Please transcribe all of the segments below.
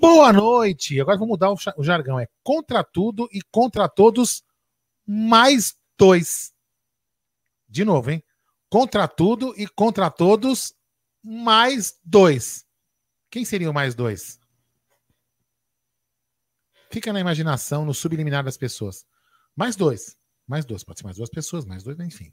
Boa noite. Agora vou mudar o jargão. É contra tudo e contra todos mais dois. De novo, hein? Contra tudo e contra todos mais dois. Quem seriam mais dois? Fica na imaginação, no subliminar das pessoas. Mais dois. Mais dois. Pode ser mais duas pessoas, mais dois, enfim.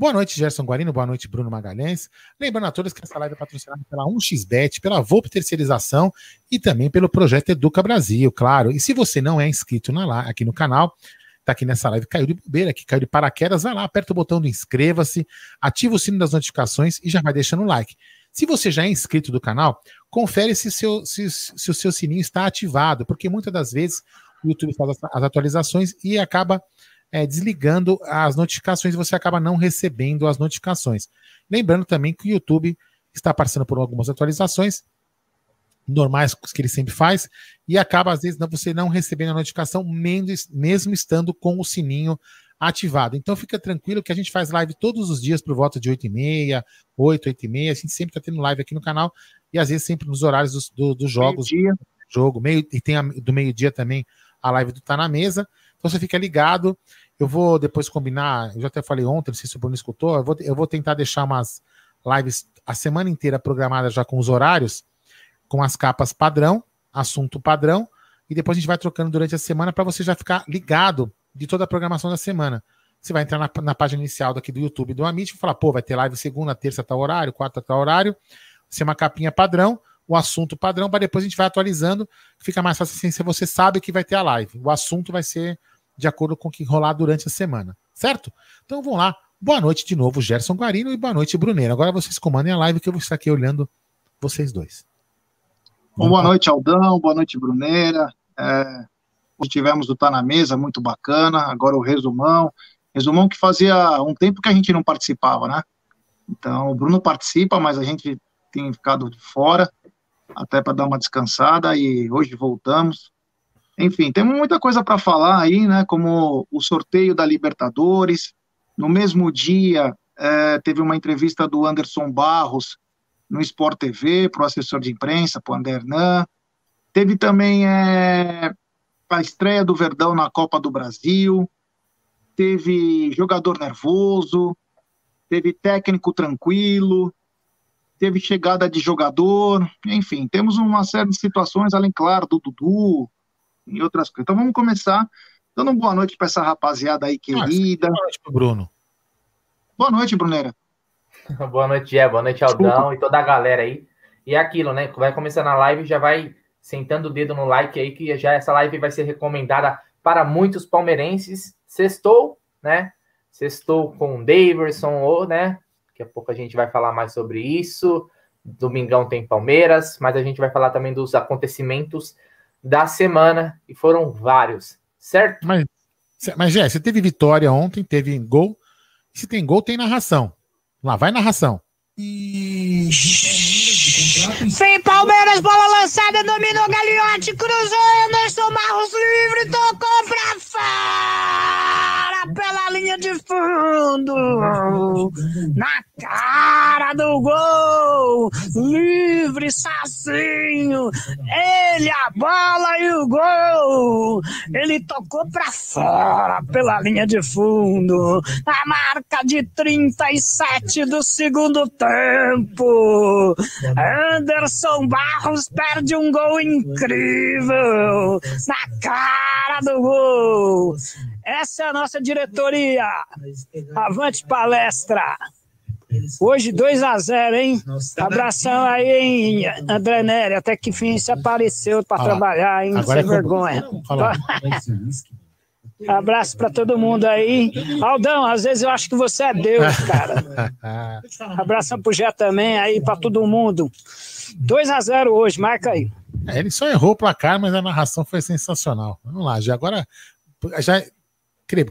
Boa noite, Gerson Guarino. Boa noite, Bruno Magalhães. Lembrando a todos que essa live é patrocinada pela 1xBet, pela Volpe Terceirização e também pelo projeto Educa Brasil, claro. E se você não é inscrito na, aqui no canal, tá aqui nessa live, caiu de bobeira aqui, caiu de paraquedas, vai lá, aperta o botão do inscreva-se, ativa o sino das notificações e já vai deixando o like. Se você já é inscrito do canal, confere se, seu, se, se o seu sininho está ativado, porque muitas das vezes o YouTube faz as atualizações e acaba é, desligando as notificações e você acaba não recebendo as notificações. Lembrando também que o YouTube está passando por algumas atualizações normais que ele sempre faz e acaba às vezes você não recebendo a notificação mesmo estando com o sininho ativado. Então fica tranquilo que a gente faz live todos os dias por volta de 8 e meia, 8, 8 e meia. A gente sempre está tendo live aqui no canal e às vezes sempre nos horários dos, do, dos jogos. Meio -dia. Jogo, meio, e tem a, do meio-dia também a live do Tá na Mesa. Então você fica ligado. Eu vou depois combinar, eu já até falei ontem, não sei se o Bruno escutou, eu vou, eu vou tentar deixar umas lives a semana inteira programadas já com os horários, com as capas padrão, assunto padrão, e depois a gente vai trocando durante a semana para você já ficar ligado de toda a programação da semana. Você vai entrar na, na página inicial daqui do YouTube do Amit e falar, pô, vai ter live segunda, terça, tal horário, quarta, tal horário. Ser uma capinha padrão, o assunto padrão, para depois a gente vai atualizando, fica mais fácil assim, se você sabe que vai ter a live. O assunto vai ser de acordo com o que rolar durante a semana, certo? Então vamos lá. Boa noite de novo, Gerson Guarino, e boa noite, Bruneiro. Agora vocês comandem a live que eu vou estar aqui olhando vocês dois. Bom, boa noite, Aldão, boa noite, Bruneira. É, tivemos o Tá na Mesa, muito bacana. Agora o resumão. Resumão que fazia um tempo que a gente não participava, né? Então, o Bruno participa, mas a gente tem ficado de fora, até para dar uma descansada, e hoje voltamos. Enfim, temos muita coisa para falar aí, né? Como o sorteio da Libertadores. No mesmo dia, é, teve uma entrevista do Anderson Barros no Sport TV, para o assessor de imprensa, para o Andernan. Teve também é, a estreia do Verdão na Copa do Brasil. Teve jogador nervoso. Teve técnico tranquilo. Teve chegada de jogador. Enfim, temos uma série de situações, além, claro, do Dudu, e outras coisas. Então vamos começar dando boa noite para essa rapaziada aí querida. Boa noite pro Bruno. Boa noite, Brunera. boa noite, é. Boa noite, Aldão Desculpa. e toda a galera aí. E é aquilo, né? Vai começando a live, já vai sentando o dedo no like aí, que já essa live vai ser recomendada para muitos palmeirenses. Sextou, né? Sextou com o Daverson, ou, né? Daqui a pouco a gente vai falar mais sobre isso. Domingão tem Palmeiras, mas a gente vai falar também dos acontecimentos da semana, e foram vários, certo? Mas, mas Jé, você teve vitória ontem, teve gol. Se tem gol, tem narração. Lá vai narração. Sem Palmeiras, bola lançada, dominou Gagliotti, cruzou Anderson Barros livre, tocou pra fora linha de fundo. Na cara do gol, livre, Sacinho, ele a bola e o gol, ele tocou pra fora pela linha de fundo, a marca de 37 do segundo tempo, Anderson Barros perde um gol incrível, na cara do gol, essa é a nossa diretoria, avante palestra. Hoje 2 a 0 hein? Abração aí, hein, André Nery. Até que fim se apareceu para trabalhar, hein? Sem é vergonha. Abraço para todo mundo aí. Aldão, às vezes eu acho que você é Deus, cara. Abração pro Jé também aí, para todo mundo. 2 a 0 hoje, marca aí. É, ele só errou o placar, mas a narração foi sensacional. Vamos lá, já agora já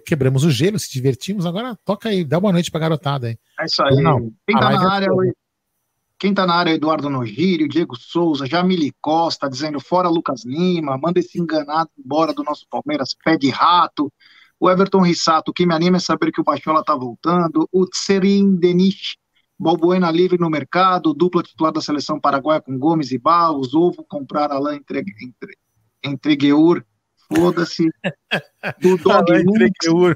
quebramos o gelo, se divertimos. Agora toca aí, dá boa noite pra garotada aí. É isso aí. Não, quem tá na é área, é quem tá na área é Eduardo Nogírio, Diego Souza, Jamile Costa, dizendo fora Lucas Lima, manda esse enganado embora do nosso Palmeiras, pé de rato. O Everton Rissato, o que me anima é saber que o Bachola tá voltando. O Tserin Denis, Balbuena livre no mercado, dupla titular da seleção paraguaia com Gomes e Barros, Ovo comprar Alain entre, entre, Entregueur foda-se. Do Dog Lux.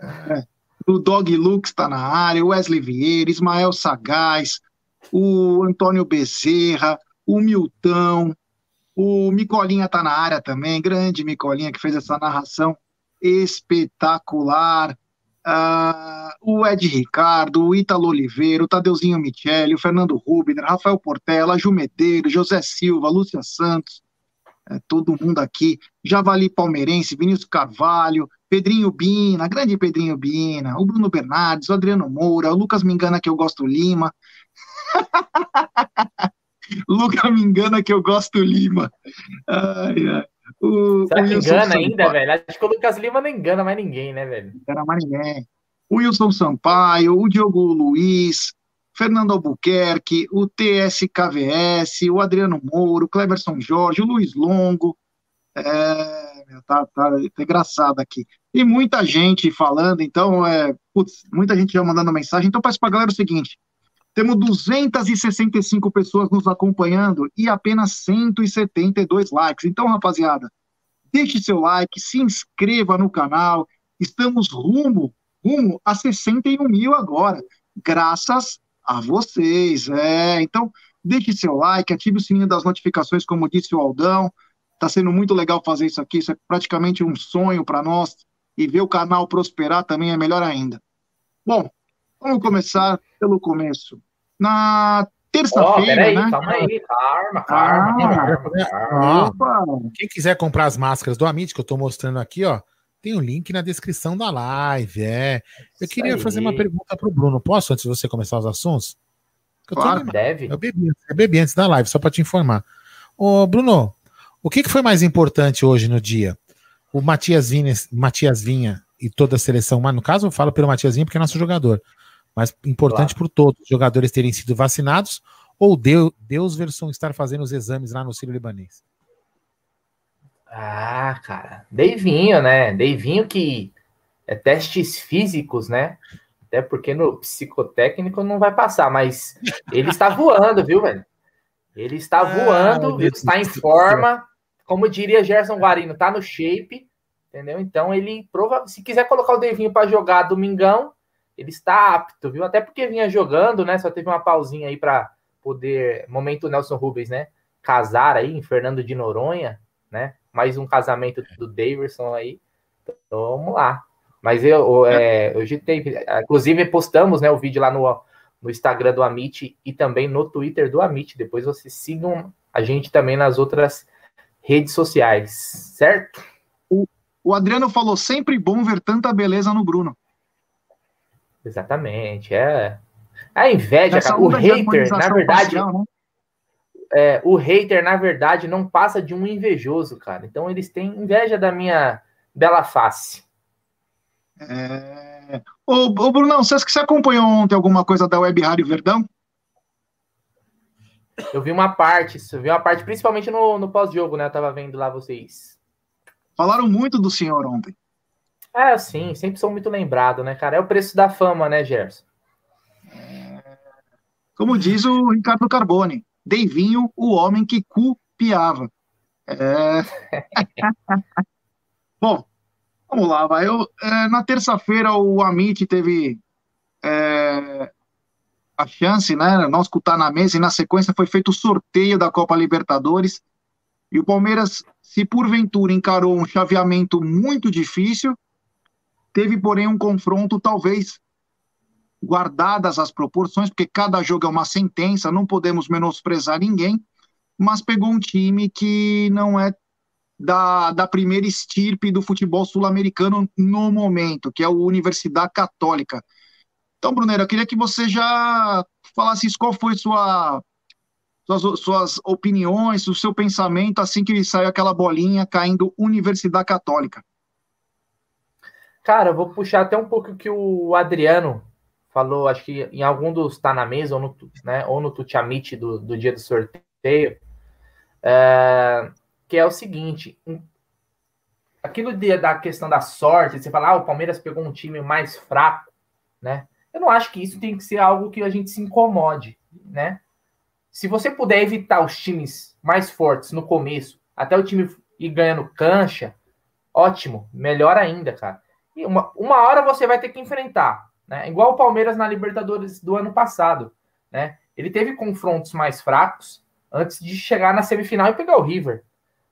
É, do Dog Lux está na área, Wesley Vieira, Ismael Sagaz, o Antônio Bezerra, o Milton, o Micolinha está na área também, grande Micolinha que fez essa narração espetacular. Uh, o Ed Ricardo, o Ítalo Oliveira, o Tadeuzinho Michele, o Fernando Rubner, Rafael Portela, Ju Medeiros, José Silva, Lúcia Santos, é, todo mundo aqui, Javali Palmeirense, Vinícius Carvalho, Pedrinho Bina, grande Pedrinho Bina, o Bruno Bernardes, o Adriano Moura, o Lucas Me Engana que eu gosto Lima. Lucas Me Engana que eu gosto Lima. Ai, ai. O, Será que engana ainda, velho? Acho que o Lucas Lima não engana mais ninguém, né, velho? Não engana mais ninguém. O Wilson Sampaio, o Diogo Luiz, Fernando Albuquerque, o TSKVS, o Adriano Mouro, o Cleverson Jorge, o Luiz Longo. É, tá, tá, tá engraçado aqui. E muita gente falando, então, é, putz, muita gente já mandando mensagem. Então, peço para galera o seguinte: temos 265 pessoas nos acompanhando e apenas 172 likes. Então, rapaziada, deixe seu like, se inscreva no canal. Estamos rumo, rumo a 61 mil agora, graças a vocês. É, então, deixe seu like, ative o sininho das notificações, como disse o Aldão. Está sendo muito legal fazer isso aqui. Isso é praticamente um sonho para nós. E ver o canal prosperar também é melhor ainda. Bom, vamos começar pelo começo. Na terça-feira, oh, né? Calma aí, calma, calma, ah, calma, calma. Quem quiser comprar as máscaras do Amit, que eu estou mostrando aqui, ó, tem o um link na descrição da live. É. Eu Isso queria aí. fazer uma pergunta para o Bruno. Posso, antes de você começar os assuntos? Eu claro, deve. Eu bebi, eu bebi antes da live, só para te informar. Ô, Bruno, o que, que foi mais importante hoje no dia? O Matias Vinha, Matias Vinha e toda a seleção, mas no caso eu falo pelo Matias Vinha porque é nosso jogador, mas importante claro. por todos os jogadores terem sido vacinados ou Deus, Deus versão estar fazendo os exames lá no Sírio Libanês? Ah, cara, Deivinho, né? Deivinho que é testes físicos, né? Até porque no psicotécnico não vai passar, mas ele está voando, viu, velho? Ele está ah, voando, ele está em forma, como diria Gerson Guarino, tá no shape, entendeu? Então ele prova, se quiser colocar o Deivinho para jogar domingão, ele está apto, viu? Até porque vinha jogando, né? Só teve uma pausinha aí para poder, momento Nelson Rubens, né? Casar aí em Fernando de Noronha, né? Mais um casamento do Davidson aí. Então, vamos lá. Mas eu, é, hoje tem, inclusive postamos né, o vídeo lá no, no Instagram do Amit e também no Twitter do Amit. Depois vocês sigam a gente também nas outras redes sociais, certo? O, o Adriano falou sempre bom ver tanta beleza no Bruno. Exatamente, é. A inveja, cara, o hater, na verdade, facial, né? É, o hater, na verdade, não passa de um invejoso, cara. Então eles têm inveja da minha bela face. É... Ô, ô Brunão, você, você acompanhou ontem alguma coisa da Web Rádio Verdão? Eu vi uma parte, eu vi uma parte, principalmente no, no pós-jogo, né? Eu tava vendo lá vocês. Falaram muito do senhor ontem. É, sim, sempre sou muito lembrado, né, cara? É o preço da fama, né, Gerson? É, Como diz o Ricardo Carbone, Deivinho, o homem que cupiava. É... Bom, vamos lá, vai. Eu, é, na terça-feira o Amit teve é, a chance, né? Nós escutar na mesa e na sequência foi feito o sorteio da Copa Libertadores. E o Palmeiras, se porventura encarou um chaveamento muito difícil, teve, porém, um confronto talvez guardadas as proporções, porque cada jogo é uma sentença, não podemos menosprezar ninguém, mas pegou um time que não é da, da primeira estirpe do futebol sul-americano no momento, que é o Universidade Católica. Então, Brunera, eu queria que você já falasse qual foi sua, suas, suas opiniões, o seu pensamento assim que saiu aquela bolinha caindo Universidade Católica. Cara, eu vou puxar até um pouco que o Adriano falou, acho que em algum dos Tá na Mesa ou no, né, ou no Tutiamite do, do dia do sorteio, é, que é o seguinte: aquilo de, da questão da sorte, você falar, ah, o Palmeiras pegou um time mais fraco, né? Eu não acho que isso tem que ser algo que a gente se incomode, né? Se você puder evitar os times mais fortes no começo, até o time ir ganhando cancha, ótimo, melhor ainda, cara. E uma, uma hora você vai ter que enfrentar, né? Igual o Palmeiras na Libertadores do ano passado, né? Ele teve confrontos mais fracos antes de chegar na semifinal e pegar o River.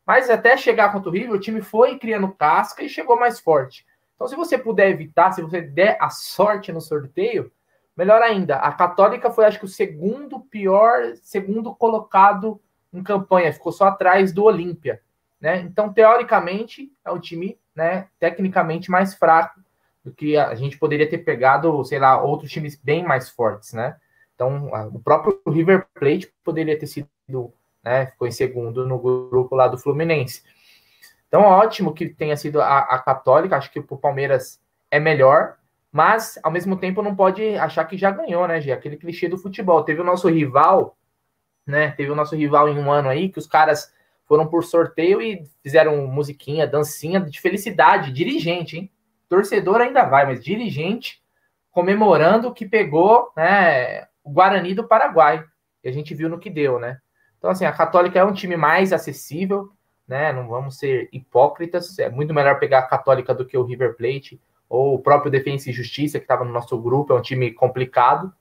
Mas até chegar contra o River, o time foi criando casca e chegou mais forte. Então, se você puder evitar, se você der a sorte no sorteio, melhor ainda. A Católica foi, acho que, o segundo pior, segundo colocado em campanha, ficou só atrás do Olímpia. Né? Então, teoricamente, é um time né, tecnicamente mais fraco que a gente poderia ter pegado, sei lá, outros times bem mais fortes, né? Então, o próprio River Plate poderia ter sido né? Ficou em segundo no grupo lá do Fluminense. Então, ótimo que tenha sido a, a Católica, acho que o Palmeiras é melhor, mas ao mesmo tempo não pode achar que já ganhou, né, Gê? Aquele clichê do futebol. Teve o nosso rival, né? Teve o nosso rival em um ano aí, que os caras foram por sorteio e fizeram musiquinha, dancinha de felicidade, dirigente, hein? Torcedor ainda vai, mas dirigente comemorando que pegou né, o Guarani do Paraguai. E a gente viu no que deu, né? Então, assim, a Católica é um time mais acessível, né? Não vamos ser hipócritas. É muito melhor pegar a Católica do que o River Plate ou o próprio Defensa e Justiça, que estava no nosso grupo. É um time complicado,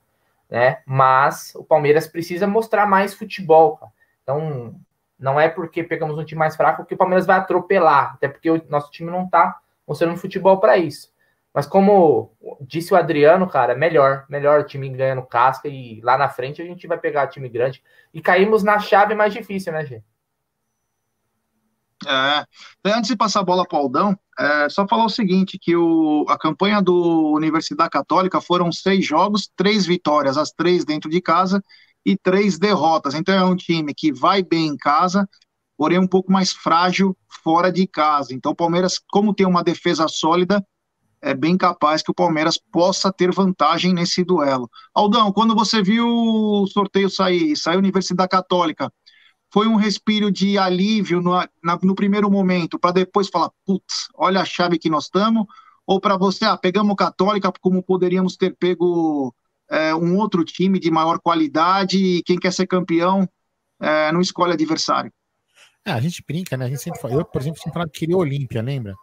né? Mas o Palmeiras precisa mostrar mais futebol, cara. Então, não é porque pegamos um time mais fraco que o Palmeiras vai atropelar, até porque o nosso time não está mostrando futebol para isso. Mas como disse o Adriano, cara, melhor, melhor time ganhando casca e lá na frente a gente vai pegar time grande e caímos na chave mais difícil, né, gente? É, antes de passar a bola para o Aldão, é, só falar o seguinte, que o, a campanha do Universidade Católica foram seis jogos, três vitórias, as três dentro de casa e três derrotas. Então é um time que vai bem em casa, porém um pouco mais frágil fora de casa. Então o Palmeiras, como tem uma defesa sólida, é bem capaz que o Palmeiras possa ter vantagem nesse duelo. Aldão, quando você viu o sorteio sair, saiu Universidade Católica, foi um respiro de alívio no, na, no primeiro momento, para depois falar, putz, olha a chave que nós estamos, ou para você, ah, pegamos Católica, como poderíamos ter pego é, um outro time de maior qualidade, e quem quer ser campeão é, não escolhe adversário. É, a gente brinca, né? A gente sempre fala, eu, por exemplo, sempre falava que queria Olímpia, lembra?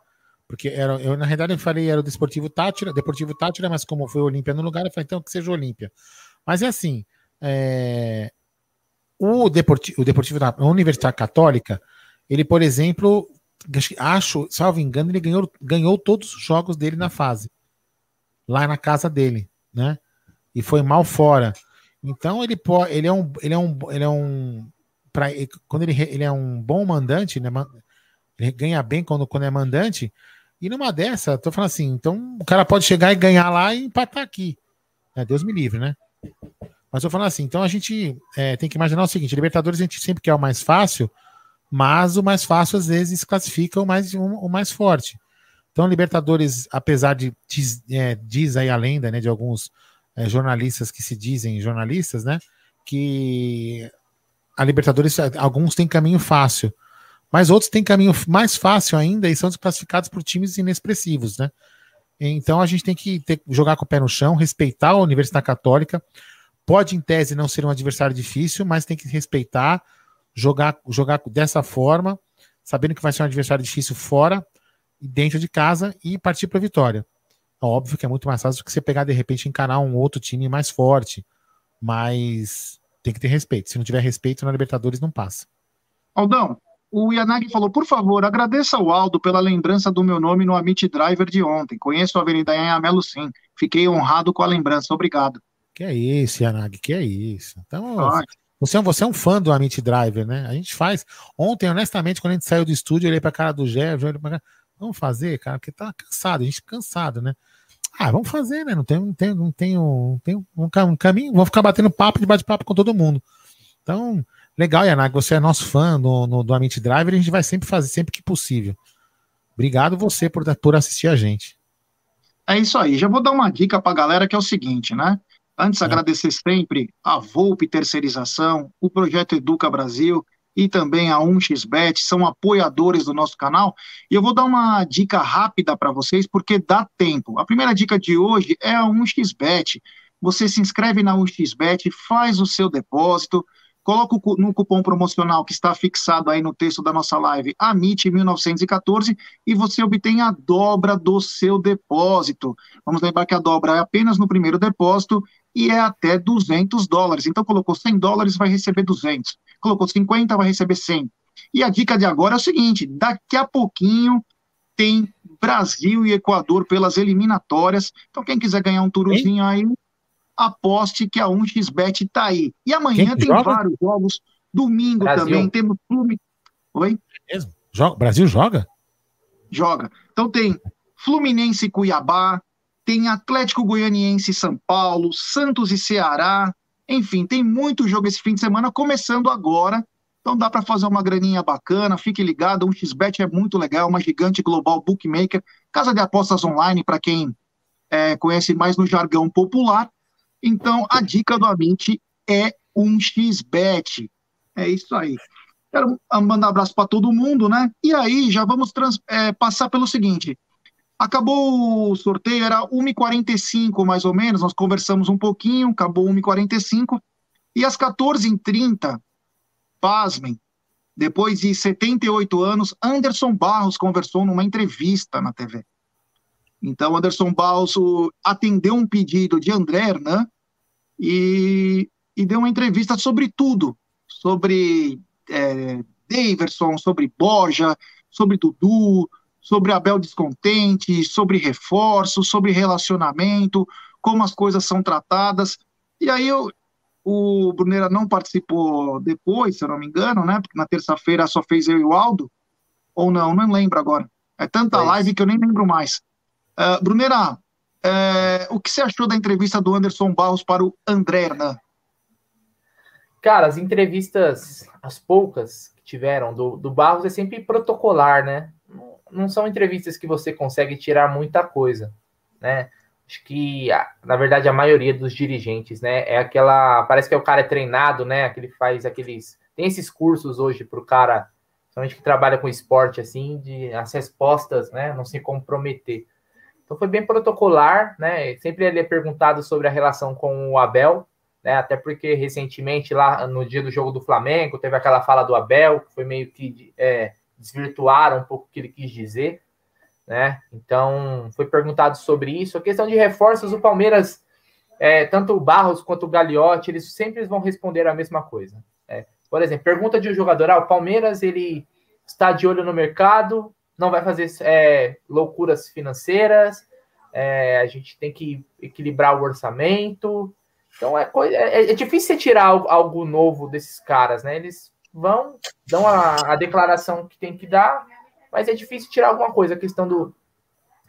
Porque era, eu, na realidade, eu falei era o Desportivo Tátira, Deportivo Tátira, mas como foi Olímpia no lugar, eu falei, então que seja Olímpia. Mas é assim, é, o, Deportivo, o Deportivo da Universidade Católica, ele, por exemplo, acho, salvo engano, ele ganhou, ganhou todos os jogos dele na fase. Lá na casa dele, né? E foi mal fora. Então ele ele é um, ele é um, ele é um, pra, quando ele, ele é um bom mandante, né? Ele ganha bem quando, quando é mandante. E numa dessa, tô falando assim, então o cara pode chegar e ganhar lá e empatar aqui. É, Deus me livre, né? Mas tô falando assim, então a gente é, tem que imaginar o seguinte: Libertadores a gente sempre quer o mais fácil, mas o mais fácil às vezes classifica o mais, o, o mais forte. Então, Libertadores, apesar de diz, é, diz aí a lenda né, de alguns é, jornalistas que se dizem jornalistas, né? Que a Libertadores, alguns têm caminho fácil. Mas outros têm caminho mais fácil ainda e são desclassificados por times inexpressivos, né? Então a gente tem que ter, jogar com o pé no chão, respeitar a Universidade Católica, pode, em tese, não ser um adversário difícil, mas tem que respeitar, jogar, jogar dessa forma, sabendo que vai ser um adversário difícil fora e dentro de casa e partir para a vitória. É óbvio que é muito mais fácil do que você pegar, de repente, encarar um outro time mais forte, mas tem que ter respeito. Se não tiver respeito, na Libertadores não passa. Aldão, o Yanagi falou, por favor, agradeça ao Aldo pela lembrança do meu nome no Amit Driver de ontem. Conheço a Avenida Anhamelo sim. Fiquei honrado com a lembrança. Obrigado. Que é isso, Yanagi, que é isso. Então, você, é você é um fã do Amit Driver, né? A gente faz. Ontem, honestamente, quando a gente saiu do estúdio, eu olhei pra cara do eu olhei pra cara. Vamos fazer, cara, porque tá cansado, a gente cansado, né? Ah, vamos fazer, né? Não tem, não tem, não tem, um, tem um, um caminho, vamos ficar batendo papo de bate-papo com todo mundo. Então, Legal, Yanag, você é nosso fã no, no, do Amit Driver, a gente vai sempre fazer, sempre que possível. Obrigado você por, por assistir a gente. É isso aí. Já vou dar uma dica para a galera que é o seguinte, né? Antes, é. agradecer sempre a Volpe Terceirização, o Projeto Educa Brasil e também a 1xBet, são apoiadores do nosso canal. E eu vou dar uma dica rápida para vocês, porque dá tempo. A primeira dica de hoje é a 1xBet. Você se inscreve na 1xBet, faz o seu depósito, coloca no cupom promocional que está fixado aí no texto da nossa live, AMIT1914, e você obtém a dobra do seu depósito. Vamos lembrar que a dobra é apenas no primeiro depósito e é até 200 dólares. Então, colocou 100 dólares, vai receber 200. Colocou 50, vai receber 100. E a dica de agora é o seguinte: daqui a pouquinho tem Brasil e Equador pelas eliminatórias. Então, quem quiser ganhar um turozinho aí, aposte que a 1xBet está aí. E amanhã tem joga? vários jogos. Domingo Brasil. também temos Fluminense. Oi? É mesmo? Joga? Brasil joga? Joga. Então tem Fluminense e Cuiabá, tem Atlético Goianiense e São Paulo, Santos e Ceará. Enfim, tem muito jogo esse fim de semana, começando agora. Então dá para fazer uma graninha bacana, fique ligado, um xbet é muito legal, uma gigante global bookmaker, casa de apostas online para quem é, conhece mais no jargão popular. Então, a dica do Amint é um xbet. É isso aí. Quero mandar um abraço para todo mundo, né? E aí, já vamos trans, é, passar pelo seguinte. Acabou o sorteio, era 1h45 mais ou menos, nós conversamos um pouquinho, acabou 1h45, e às 14h30, pasmem, depois de 78 anos, Anderson Barros conversou numa entrevista na TV. Então, Anderson Balso atendeu um pedido de André Hernan e, e deu uma entrevista sobre tudo, sobre é, Daverson, sobre Borja, sobre Dudu, sobre Abel Descontente, sobre reforço, sobre relacionamento, como as coisas são tratadas. E aí eu, o Brunera não participou depois, se eu não me engano, né? Porque na terça-feira só fez eu e o Aldo. Ou não, não lembro agora. É tanta live que eu nem lembro mais. Uh, Brunera, uh, o que você achou da entrevista do Anderson Barros para o André Hernan? Cara, as entrevistas, as poucas que tiveram do, do Barros é sempre protocolar, né? Não são entrevistas que você consegue tirar muita coisa, né? Acho que, na verdade, a maioria dos dirigentes, né? É aquela. Parece que o cara é treinado, né? Aquele faz aqueles. Tem esses cursos hoje para o cara, somente que trabalha com esporte, assim, de as respostas, né? Não se comprometer. Então foi bem protocolar, né? Sempre ele é perguntado sobre a relação com o Abel, né? Até porque recentemente, lá no dia do jogo do Flamengo, teve aquela fala do Abel, que foi meio que é, desvirtuar um pouco o que ele quis dizer, né? Então foi perguntado sobre isso. A questão de reforços, o Palmeiras, é, tanto o Barros quanto o Gagliotti, eles sempre vão responder a mesma coisa. Né? Por exemplo, pergunta de um jogador: ah, o Palmeiras ele está de olho no mercado, não vai fazer é, loucuras financeiras, é, a gente tem que equilibrar o orçamento. Então é, é, é difícil você tirar algo novo desses caras, né? Eles vão, dão a, a, declaração que tem que dar, mas é difícil tirar alguma coisa. A questão do.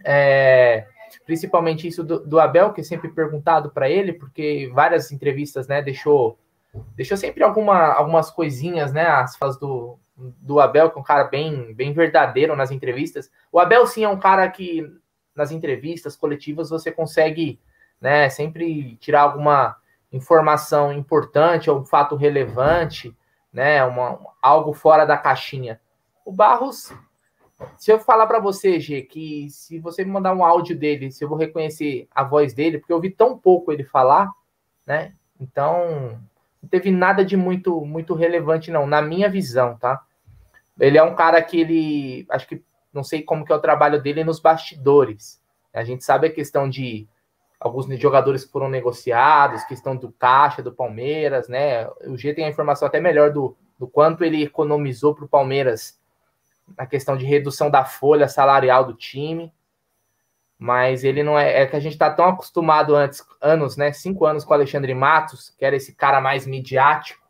É, principalmente isso do, do, Abel, que é sempre perguntado para ele, porque várias entrevistas, né, deixou, deixou sempre alguma, algumas coisinhas, né, as falas do, do Abel, que é um cara bem, bem verdadeiro nas entrevistas. O Abel, sim, é um cara que nas entrevistas coletivas você consegue né, sempre tirar alguma informação importante ou um fato relevante, né, uma, algo fora da caixinha. O Barros, se eu falar para você, G, que se você me mandar um áudio dele, se eu vou reconhecer a voz dele, porque eu ouvi tão pouco ele falar, né? Então, não teve nada de muito muito relevante não, na minha visão, tá? Ele é um cara que ele, acho que não sei como que é o trabalho dele nos bastidores. A gente sabe a questão de alguns jogadores que foram negociados, questão do caixa do Palmeiras, né? O G tem a informação até melhor do, do quanto ele economizou para o Palmeiras na questão de redução da folha salarial do time. Mas ele não é. É que a gente está tão acostumado antes, anos, né? Cinco anos com o Alexandre Matos, que era esse cara mais midiático,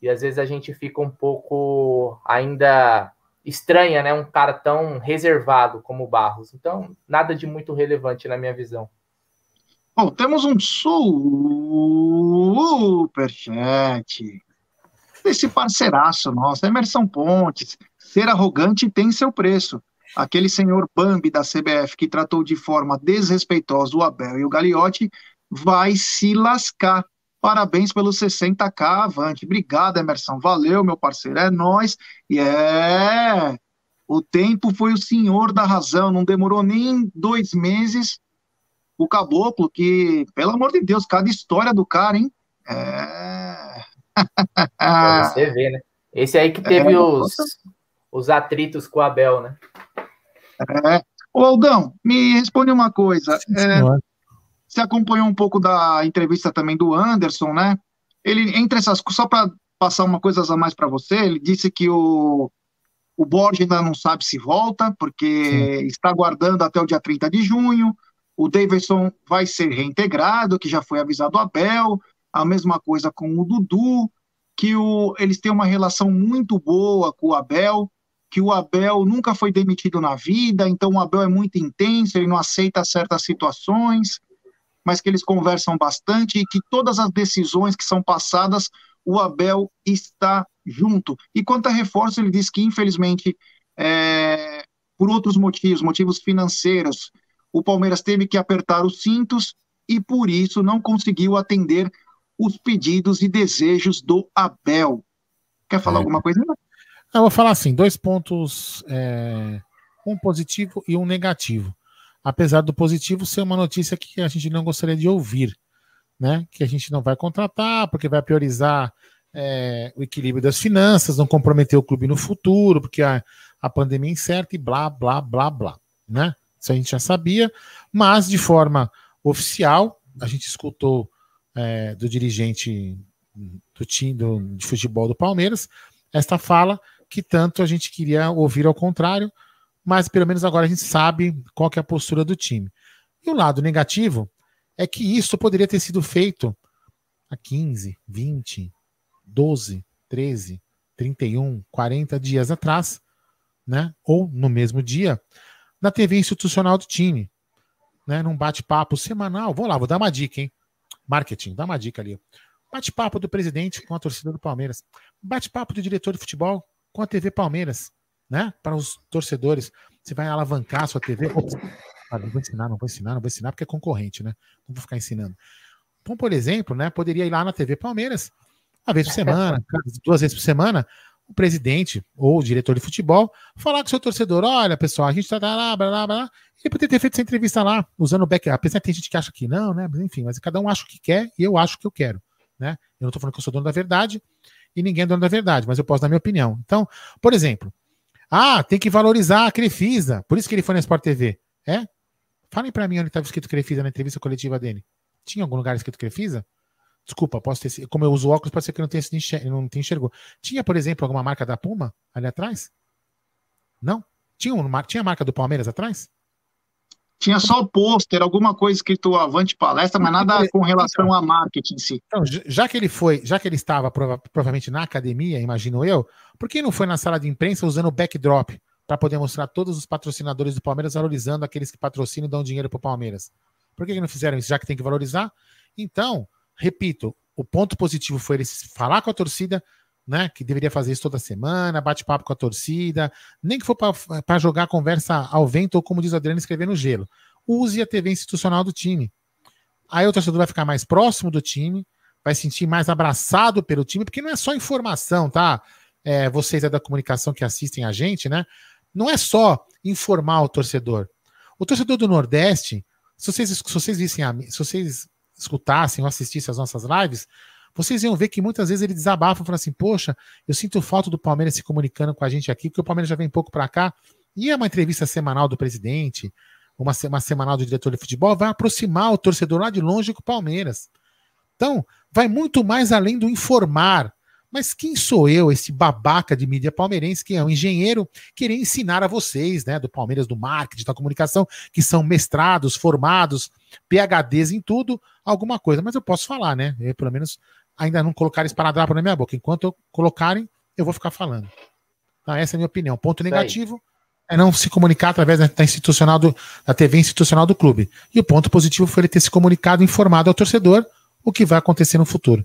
e às vezes a gente fica um pouco ainda estranha, né? Um cara tão reservado como o Barros. Então, nada de muito relevante na minha visão. Bom, temos um superchat desse parceiraço nosso, Emerson Pontes. Ser arrogante tem seu preço. Aquele senhor Bambi da CBF que tratou de forma desrespeitosa o Abel e o Gagliotti vai se lascar. Parabéns pelos 60k avante. Obrigado, Emerson. Valeu, meu parceiro. É nós. E é. O tempo foi o senhor da razão. Não demorou nem dois meses o caboclo, que, pelo amor de Deus, cada história do cara, hein? É. Você vê, né? Esse aí que teve é, os, os atritos com o Abel, né? É. Ô, Aldão, me responde uma coisa. É, você acompanhou um pouco da entrevista também do Anderson, né? Ele, entre essas só para passar uma coisa a mais para você, ele disse que o, o Borges ainda não sabe se volta, porque Sim. está aguardando até o dia 30 de junho. O Davidson vai ser reintegrado, que já foi avisado o Abel, a mesma coisa com o Dudu, que o, eles têm uma relação muito boa com o Abel, que o Abel nunca foi demitido na vida, então o Abel é muito intenso, ele não aceita certas situações, mas que eles conversam bastante e que todas as decisões que são passadas, o Abel está junto. E quanto a reforço, ele diz que, infelizmente, é, por outros motivos, motivos financeiros, o Palmeiras teve que apertar os cintos e por isso não conseguiu atender os pedidos e desejos do Abel. Quer falar é. alguma coisa? Eu vou falar assim, dois pontos, é, um positivo e um negativo. Apesar do positivo ser uma notícia que a gente não gostaria de ouvir, né? Que a gente não vai contratar porque vai priorizar é, o equilíbrio das finanças, não comprometer o clube no futuro, porque a, a pandemia é incerta e blá, blá, blá, blá, né? Isso a gente já sabia, mas de forma oficial, a gente escutou é, do dirigente do time do, de futebol do Palmeiras esta fala que tanto a gente queria ouvir ao contrário, mas pelo menos agora a gente sabe qual é a postura do time. E o lado negativo é que isso poderia ter sido feito há 15, 20, 12, 13, 31, 40 dias atrás, né? Ou no mesmo dia, na TV institucional do time, né? Num bate-papo semanal. Vou lá, vou dar uma dica, hein? Marketing, dá uma dica ali. Bate-papo do presidente com a torcida do Palmeiras. Bate-papo do diretor de futebol com a TV Palmeiras, né? Para os torcedores. Você vai alavancar a sua TV. Ops, não vou ensinar, não vou ensinar, não vou ensinar porque é concorrente, né? Não vou ficar ensinando. Então, por exemplo, né? Poderia ir lá na TV Palmeiras, uma vez por semana, duas vezes por semana, o presidente ou o diretor de futebol falar com o seu torcedor: olha, pessoal, a gente tá lá, blá, blá, blá. Ele poderia ter feito essa entrevista lá, usando o back. Apesar de ter gente que acha que não, né? Mas enfim, mas cada um acha o que quer e eu acho o que eu quero, né? Eu não tô falando que eu sou dono da verdade e ninguém é dono da verdade, mas eu posso dar minha opinião. Então, por exemplo, ah, tem que valorizar a Crefisa, por isso que ele foi na Sport TV. É? Falem para mim onde estava escrito Crefisa na entrevista coletiva dele. Tinha algum lugar escrito Crefisa? Desculpa, posso ter. Como eu uso óculos, pode ser que não tenha sido enxer... não tenha enxergou. Tinha, por exemplo, alguma marca da Puma ali atrás? Não? Tinha, uma... Tinha a marca do Palmeiras atrás? Tinha só o pôster, alguma coisa escrito Avante Palestra, mas nada com relação a marketing em si. Então, já que ele foi, já que ele estava prova provavelmente na academia, imagino eu, por que não foi na sala de imprensa usando o backdrop para poder mostrar todos os patrocinadores do Palmeiras valorizando aqueles que patrocinam e dão dinheiro para o Palmeiras? Por que, que não fizeram isso, já que tem que valorizar? Então, repito, o ponto positivo foi ele falar com a torcida, né? Que deveria fazer isso toda semana, bate-papo com a torcida, nem que for para jogar conversa ao vento, ou como diz o Adriano, escrever no gelo. Use a TV institucional do time. Aí o torcedor vai ficar mais próximo do time, vai sentir mais abraçado pelo time, porque não é só informação, tá? É, vocês é da comunicação que assistem a gente, né? Não é só informar o torcedor. O torcedor do Nordeste, se vocês, se vocês vissem a, se vocês escutassem ou assistissem as nossas lives, vocês iam ver que muitas vezes ele desabafa, falando assim: Poxa, eu sinto falta do Palmeiras se comunicando com a gente aqui, porque o Palmeiras já vem pouco para cá. E é uma entrevista semanal do presidente, uma, uma semanal do diretor de futebol, vai aproximar o torcedor lá de longe com o Palmeiras. Então, vai muito mais além do informar. Mas quem sou eu, esse babaca de mídia palmeirense, que é um engenheiro, querer ensinar a vocês, né, do Palmeiras, do marketing, da comunicação, que são mestrados, formados, PHDs em tudo, alguma coisa. Mas eu posso falar, né? Eu, pelo menos ainda não colocar esparadrapo na minha boca. Enquanto eu colocarem, eu vou ficar falando. Então, essa é a minha opinião. Ponto negativo é não se comunicar através da, institucional do, da TV institucional do clube. E o ponto positivo foi ele ter se comunicado, informado ao torcedor o que vai acontecer no futuro.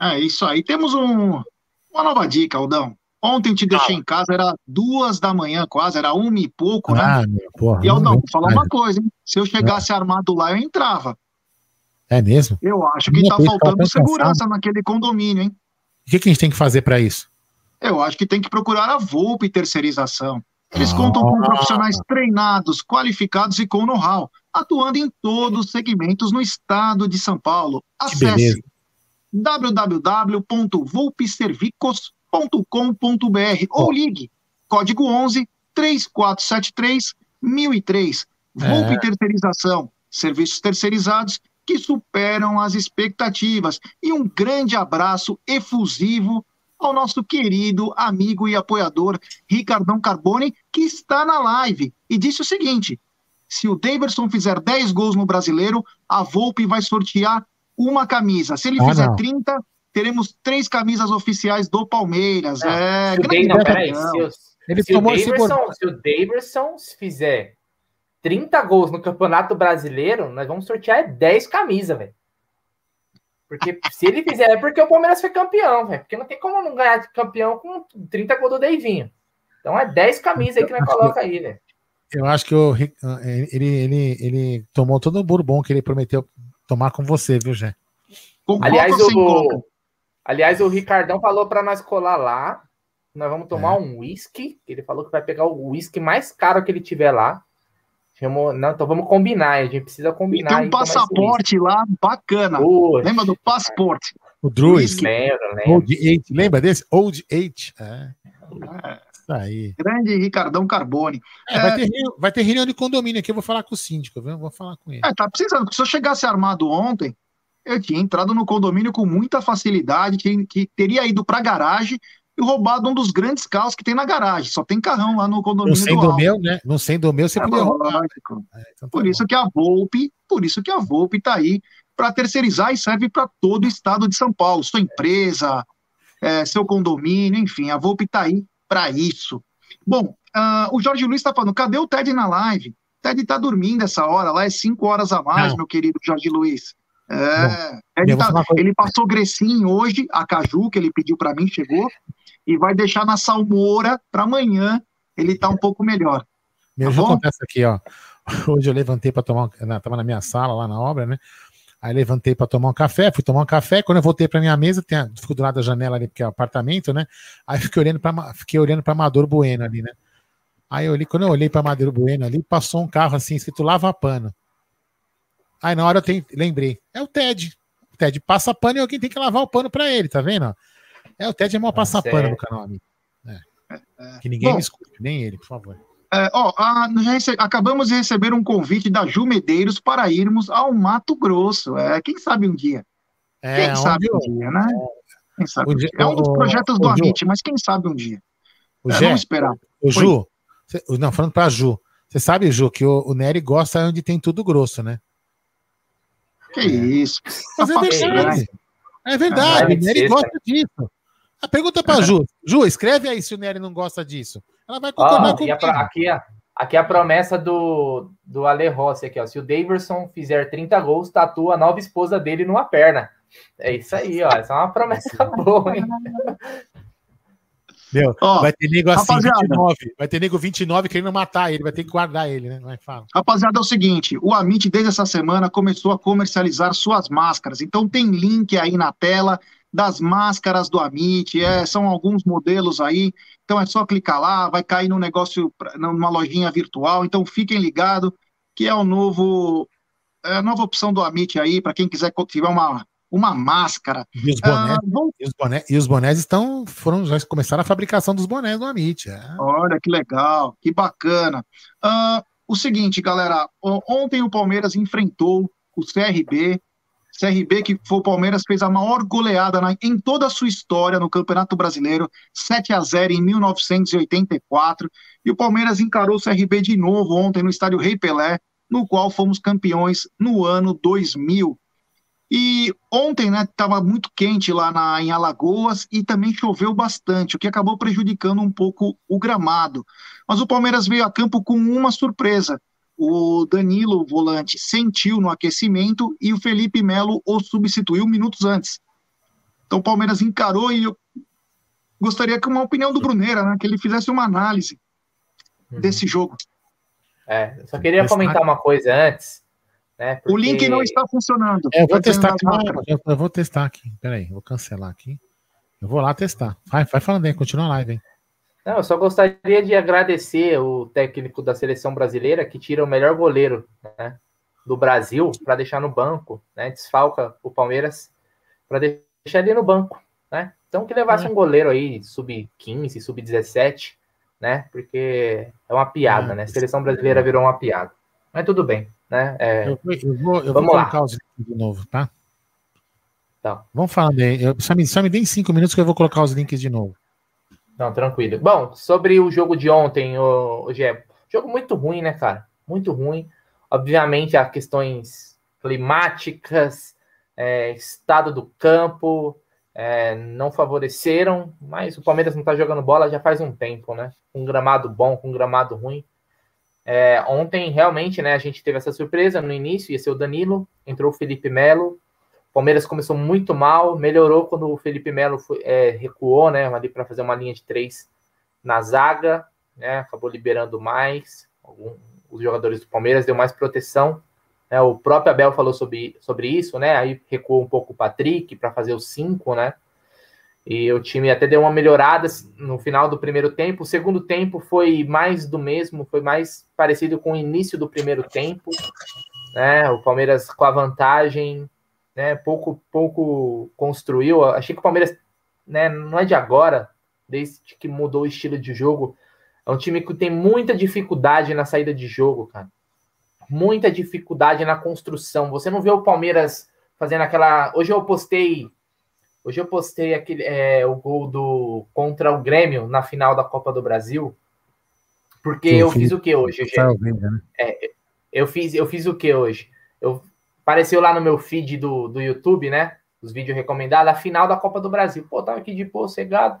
É isso aí. Temos um, uma nova dica, Aldão. Ontem te deixei ah. em casa, era duas da manhã quase, era uma e pouco, né? Ah, meu, porra, e Aldão, vou falar uma coisa, hein? Se eu chegasse é. armado lá, eu entrava. É mesmo? Eu acho que tá faltando segurança naquele condomínio, hein? O que, que a gente tem que fazer para isso? Eu acho que tem que procurar a Volpe Terceirização. Eles ah. contam com profissionais treinados, qualificados e com know-how, atuando em todos os segmentos no estado de São Paulo. Acesse www.volpeservicos.com.br ou ligue código 11 3473 1003. Volpe é. Terceirização, serviços terceirizados que superam as expectativas. E um grande abraço efusivo ao nosso querido amigo e apoiador Ricardão Carbone, que está na live e disse o seguinte: se o Daverson fizer 10 gols no brasileiro, a Volpe vai sortear uma camisa. Se ele ah, fizer não. 30, teremos três camisas oficiais do Palmeiras. Não, é, se, o Dave, não, peraí, se, o, ele se, o Daverson, se o Daverson fizer 30 gols no Campeonato Brasileiro, nós vamos sortear 10 camisas, velho. Porque se ele fizer, é porque o Palmeiras foi campeão, velho. Porque não tem como não ganhar campeão com 30 gols do Deivinho. Então é 10 camisas aí que nós coloca aí, velho. Eu acho que o, ele, ele, ele tomou todo o bourbon que ele prometeu tomar com você, viu, Jé? Aliás, o, aliás, o Ricardão falou para nós colar lá. Nós vamos tomar é. um whisky. Ele falou que vai pegar o whisky mais caro que ele tiver lá. Chamou, não, então vamos combinar, a gente precisa combinar. E tem um passaporte lá bacana. Poxa, Lembra do passaporte? O Druid. Lembra, lembra. Old Eight. Lembra desse? Old Eight. É. é. Aí. Grande Ricardão Carbone. É, é... Vai, ter, vai, ter, reunião de condomínio aqui, eu vou falar com o síndico, viu? vou falar com ele. É, tá precisando, se eu chegasse armado ontem, eu tinha entrado no condomínio com muita facilidade, que, que teria ido para a garagem e roubado um dos grandes carros que tem na garagem. Só tem carrão lá no condomínio. Não sendo meu, né? Não sendo meu, você é, podia roubar. É, então tá por bom. isso que a Volpe, por isso que a Volpe está aí para terceirizar e serve para todo o estado de São Paulo. Sua empresa, é, seu condomínio, enfim, a Volpe está aí para isso. Bom, uh, o Jorge Luiz está falando, cadê o Ted na live? O Ted está dormindo essa hora, lá é cinco horas a mais, Não. meu querido Jorge Luiz. É, ele, tá, ele, passou Grecinho hoje, a Caju, que ele pediu para mim, chegou e vai deixar na salmoura para amanhã ele tá um pouco melhor. Meu, tá acontece aqui, ó. Hoje eu levantei para tomar, tava na minha sala lá na obra, né? Aí levantei para tomar um café, fui tomar um café. Quando eu voltei para minha mesa, tem, fico do lado da janela ali, porque é o apartamento, né? Aí fiquei olhando para fiquei olhando para Amador Bueno ali, né? Aí eu olhei, quando eu olhei para Amador Bueno ali, passou um carro assim escrito lava pano. Aí na hora eu tenho, lembrei, é o Ted. O Ted passa pano e alguém tem que lavar o pano para ele, tá vendo? É, o Ted é maior tá passar pano no canal, amigo. É. É. Que ninguém Bom, me escute, nem ele, por favor. É, ó, a, acabamos de receber um convite da Ju Medeiros para irmos ao Mato Grosso. É, quem sabe um dia? É, quem sabe um dia, né? Quem sabe um dia? É um dos projetos do Amit, mas quem sabe um dia? O é, vamos esperar. O Ju, cê, não, falando para Ju, você sabe, Ju, que o, o Nery gosta onde tem tudo grosso, né? Que isso. Mas é verdade. É verdade, ah, o Nery gosta disso. A pergunta para Ju. Ju, escreve aí se o Nery não gosta disso. Ela vai concordar com aqui, aqui é a promessa do, do Ale Rossi aqui, ó. Se o Daverson fizer 30 gols, tatua a nova esposa dele numa perna. É isso aí, ó. Essa é uma promessa boa, hein? Meu, ó, vai ter nego assim, rapaziada, 29. Vai ter nego 29 querendo matar ele, vai ter que guardar ele, né? Vai, fala. Rapaziada, é o seguinte: o Amit, desde essa semana, começou a comercializar suas máscaras. Então tem link aí na tela das máscaras do Amit, é, são alguns modelos aí, então é só clicar lá, vai cair no negócio, numa lojinha virtual, então fiquem ligados que é o novo é a nova opção do Amit aí, para quem quiser tiver uma, uma máscara. E os bonés, ah, e os bonés, e os bonés estão, foram, já começaram a fabricação dos bonés do Amit. É. Olha que legal, que bacana. Uh, o seguinte, galera, ontem o Palmeiras enfrentou o CRB, CRB, que foi o Palmeiras, fez a maior goleada na, em toda a sua história no Campeonato Brasileiro, 7 a 0 em 1984. E o Palmeiras encarou o CRB de novo ontem no estádio Rei Pelé, no qual fomos campeões no ano 2000. E ontem, né, estava muito quente lá na, em Alagoas e também choveu bastante, o que acabou prejudicando um pouco o gramado. Mas o Palmeiras veio a campo com uma surpresa o Danilo, o volante, sentiu no aquecimento e o Felipe Melo o substituiu minutos antes. Então o Palmeiras encarou e eu gostaria que uma opinião do Bruneira, né, que ele fizesse uma análise uhum. desse jogo. É, eu só queria comentar uma coisa antes. Né, porque... O link não está funcionando. É, eu vou testar aqui. Eu, eu, vou testar aqui. Peraí, vou cancelar aqui. Eu vou lá testar. Vai, vai falando aí, continua a live, hein? Não, eu só gostaria de agradecer o técnico da seleção brasileira que tira o melhor goleiro né, do Brasil para deixar no banco, né? Desfalca o Palmeiras para deixar ele no banco, né? Então que levasse é. um goleiro aí sub-15, sub-17, né? Porque é uma piada, é. né? A seleção brasileira virou uma piada. Mas tudo bem, né? É... Eu, eu, vou, eu Vamos vou colocar lá. os links de novo, tá? Tá. Vamos falar aí. Só me, só me deem cinco minutos que eu vou colocar os links de novo. Não, tranquilo. Bom, sobre o jogo de ontem, o, Gé, jogo muito ruim, né, cara? Muito ruim. Obviamente, há questões climáticas, é, estado do campo, é, não favoreceram, mas o Palmeiras não está jogando bola já faz um tempo, né? Com gramado bom, com gramado ruim. É, ontem, realmente, né, a gente teve essa surpresa no início, ia ser o Danilo, entrou o Felipe Melo, Palmeiras começou muito mal, melhorou quando o Felipe Melo foi, é, recuou, né, ali para fazer uma linha de três na zaga, né, acabou liberando mais. Algum, os jogadores do Palmeiras deu mais proteção. Né, o próprio Abel falou sobre, sobre isso, né? Aí recuou um pouco o Patrick para fazer os cinco, né? E o time até deu uma melhorada no final do primeiro tempo. O segundo tempo foi mais do mesmo, foi mais parecido com o início do primeiro tempo. Né? O Palmeiras com a vantagem, né, pouco, pouco construiu. Achei que o Palmeiras, né, não é de agora, desde que mudou o estilo de jogo, é um time que tem muita dificuldade na saída de jogo, cara. Muita dificuldade na construção. Você não vê o Palmeiras fazendo aquela. Hoje eu postei. Hoje eu postei aquele, é, o gol do contra o Grêmio na final da Copa do Brasil. Porque eu fiz o que hoje? Né? É, eu fiz, eu fiz o que hoje? Eu Apareceu lá no meu feed do, do YouTube, né? Os vídeos recomendados, a final da Copa do Brasil. Pô, tava aqui de pô, cegado.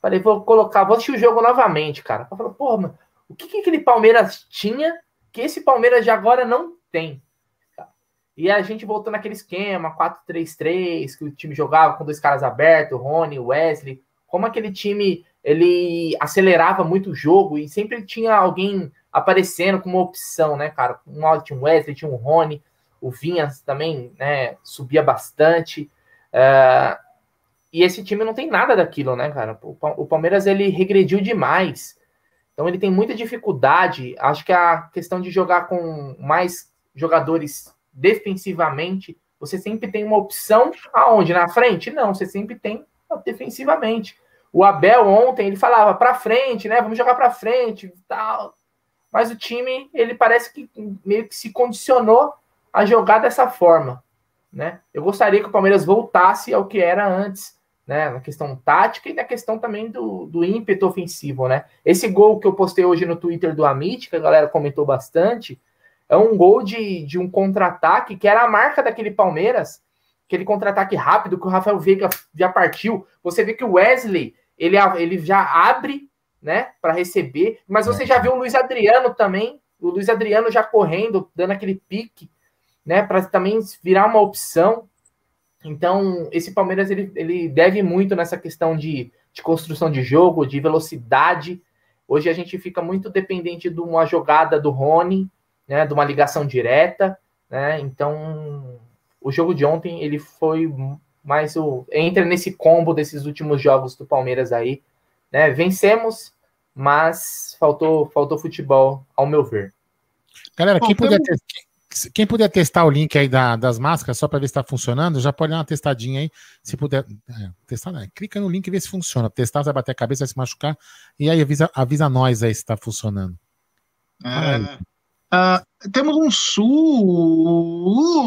Falei, vou colocar, vou assistir o jogo novamente, cara. Eu falei, pô, mano, o que, que aquele Palmeiras tinha que esse Palmeiras de agora não tem? E a gente voltou naquele esquema, 4-3-3, que o time jogava com dois caras abertos, Rony, Wesley. Como aquele time ele acelerava muito o jogo e sempre tinha alguém aparecendo como opção, né, cara? Um um Wesley, tinha um Rony o Vinhas também né, subia bastante. Uh, e esse time não tem nada daquilo, né, cara? O Palmeiras ele regrediu demais. Então ele tem muita dificuldade. Acho que a questão de jogar com mais jogadores defensivamente, você sempre tem uma opção aonde? Na frente? Não, você sempre tem defensivamente. O Abel ontem ele falava para frente, né? Vamos jogar para frente, tal. Mas o time ele parece que meio que se condicionou a jogar dessa forma. Né? Eu gostaria que o Palmeiras voltasse ao que era antes, né? Na questão tática e na questão também do, do ímpeto ofensivo, né? Esse gol que eu postei hoje no Twitter do Amit, que a galera comentou bastante, é um gol de, de um contra-ataque que era a marca daquele Palmeiras, aquele contra-ataque rápido que o Rafael Veiga já partiu. Você vê que o Wesley ele, ele já abre, né, para receber, mas você já viu o Luiz Adriano também, o Luiz Adriano já correndo, dando aquele pique né, para também virar uma opção. Então, esse Palmeiras ele, ele deve muito nessa questão de, de construção de jogo, de velocidade. Hoje a gente fica muito dependente de uma jogada do Rony, né, de uma ligação direta, né? Então, o jogo de ontem ele foi mais o entra nesse combo desses últimos jogos do Palmeiras aí, né? Vencemos, mas faltou faltou futebol ao meu ver. Galera, quem puder, quem puder testar o link aí da, das máscaras, só para ver se está funcionando, já pode dar uma testadinha aí. Se puder. É, testar, né? Clica no link e vê se funciona. Testar, você vai bater a cabeça, vai se machucar. E aí avisa, avisa nós aí se está funcionando. É, uh, temos um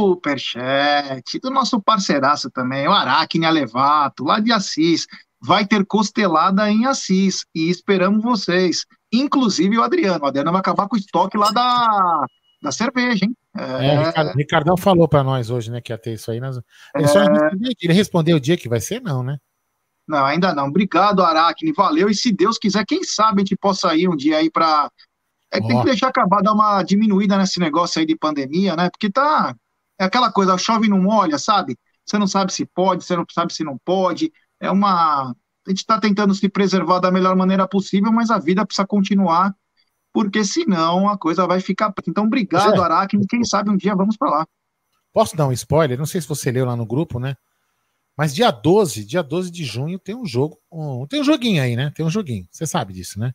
superchat do nosso parceiraço também, o Aracne Alevato, lá de Assis. Vai ter costelada em Assis e esperamos vocês. Inclusive o Adriano. O Adriano vai acabar com o estoque lá da, da cerveja, hein? É, é Ricardo, Ricardão falou para nós hoje, né, que ia ter isso aí. Nós... Ele, é... ele respondeu o dia que vai ser, não, né? Não, ainda não. Obrigado, Aracne, valeu. E se Deus quiser, quem sabe a gente possa ir um dia aí para. É que oh. tem que deixar acabar, dar uma diminuída nesse negócio aí de pandemia, né? Porque tá. É aquela coisa, chove não molha, sabe? Você não sabe se pode, você não sabe se não pode. É uma. A gente está tentando se preservar da melhor maneira possível, mas a vida precisa continuar porque senão a coisa vai ficar. Então, obrigado, é. Aracne. Quem sabe um dia vamos para lá. Posso dar um spoiler? Não sei se você leu lá no grupo, né? Mas dia 12, dia 12 de junho, tem um jogo. Um, tem um joguinho aí, né? Tem um joguinho. Você sabe disso, né?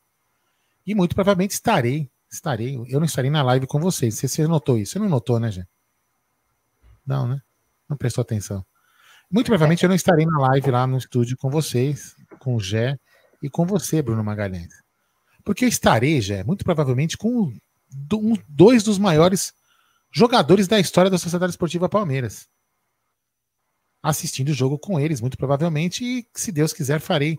E muito provavelmente estarei. Estarei. Eu não estarei na live com vocês. Você, você notou isso? Você não notou, né, gente? Não, né? Não prestou atenção. Muito provavelmente eu não estarei na live lá no estúdio com vocês, com o Gé e com você, Bruno Magalhães. Porque eu estarei, já, muito provavelmente, com um, dois dos maiores jogadores da história da Sociedade Esportiva Palmeiras. Assistindo o jogo com eles, muito provavelmente, e se Deus quiser, farei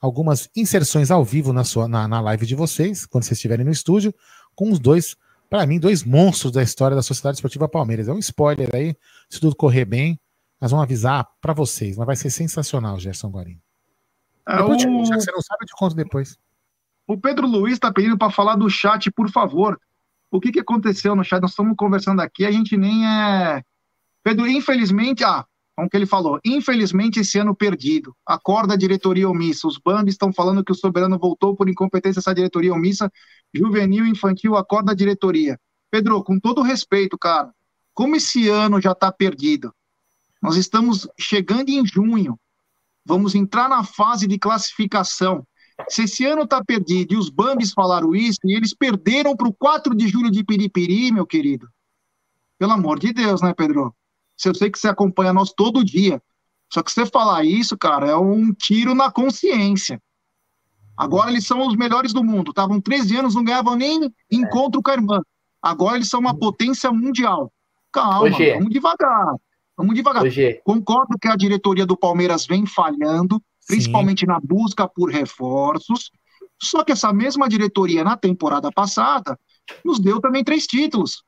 algumas inserções ao vivo na, sua, na, na live de vocês, quando vocês estiverem no estúdio, com os dois, para mim, dois monstros da história da Sociedade Esportiva Palmeiras. É um spoiler aí, se tudo correr bem, nós vamos avisar para vocês, mas vai ser sensacional, Gerson Guarini. É, depois, o... já que você não sabe, eu te conto depois. O Pedro Luiz está pedindo para falar do chat, por favor. O que, que aconteceu no chat? Nós estamos conversando aqui, a gente nem é. Pedro, infelizmente, ah, como que ele falou, infelizmente esse ano perdido. Acorda a diretoria omissa. Os Bambis estão falando que o soberano voltou por incompetência essa diretoria omissa. Juvenil, infantil, acorda a diretoria. Pedro, com todo respeito, cara, como esse ano já está perdido? Nós estamos chegando em junho. Vamos entrar na fase de classificação. Se esse ano está perdido e os Bambis falaram isso, e eles perderam para o 4 de julho de Piripiri, meu querido. Pelo amor de Deus, né, Pedro? Eu sei que você acompanha nós todo dia. Só que você falar isso, cara, é um tiro na consciência. Agora eles são os melhores do mundo. Estavam 13 anos, não ganhavam nem encontro com a irmã. Agora eles são uma potência mundial. Calma, vamos devagar. Vamos devagar. Concordo que a diretoria do Palmeiras vem falhando principalmente Sim. na busca por reforços. Só que essa mesma diretoria, na temporada passada, nos deu também três títulos.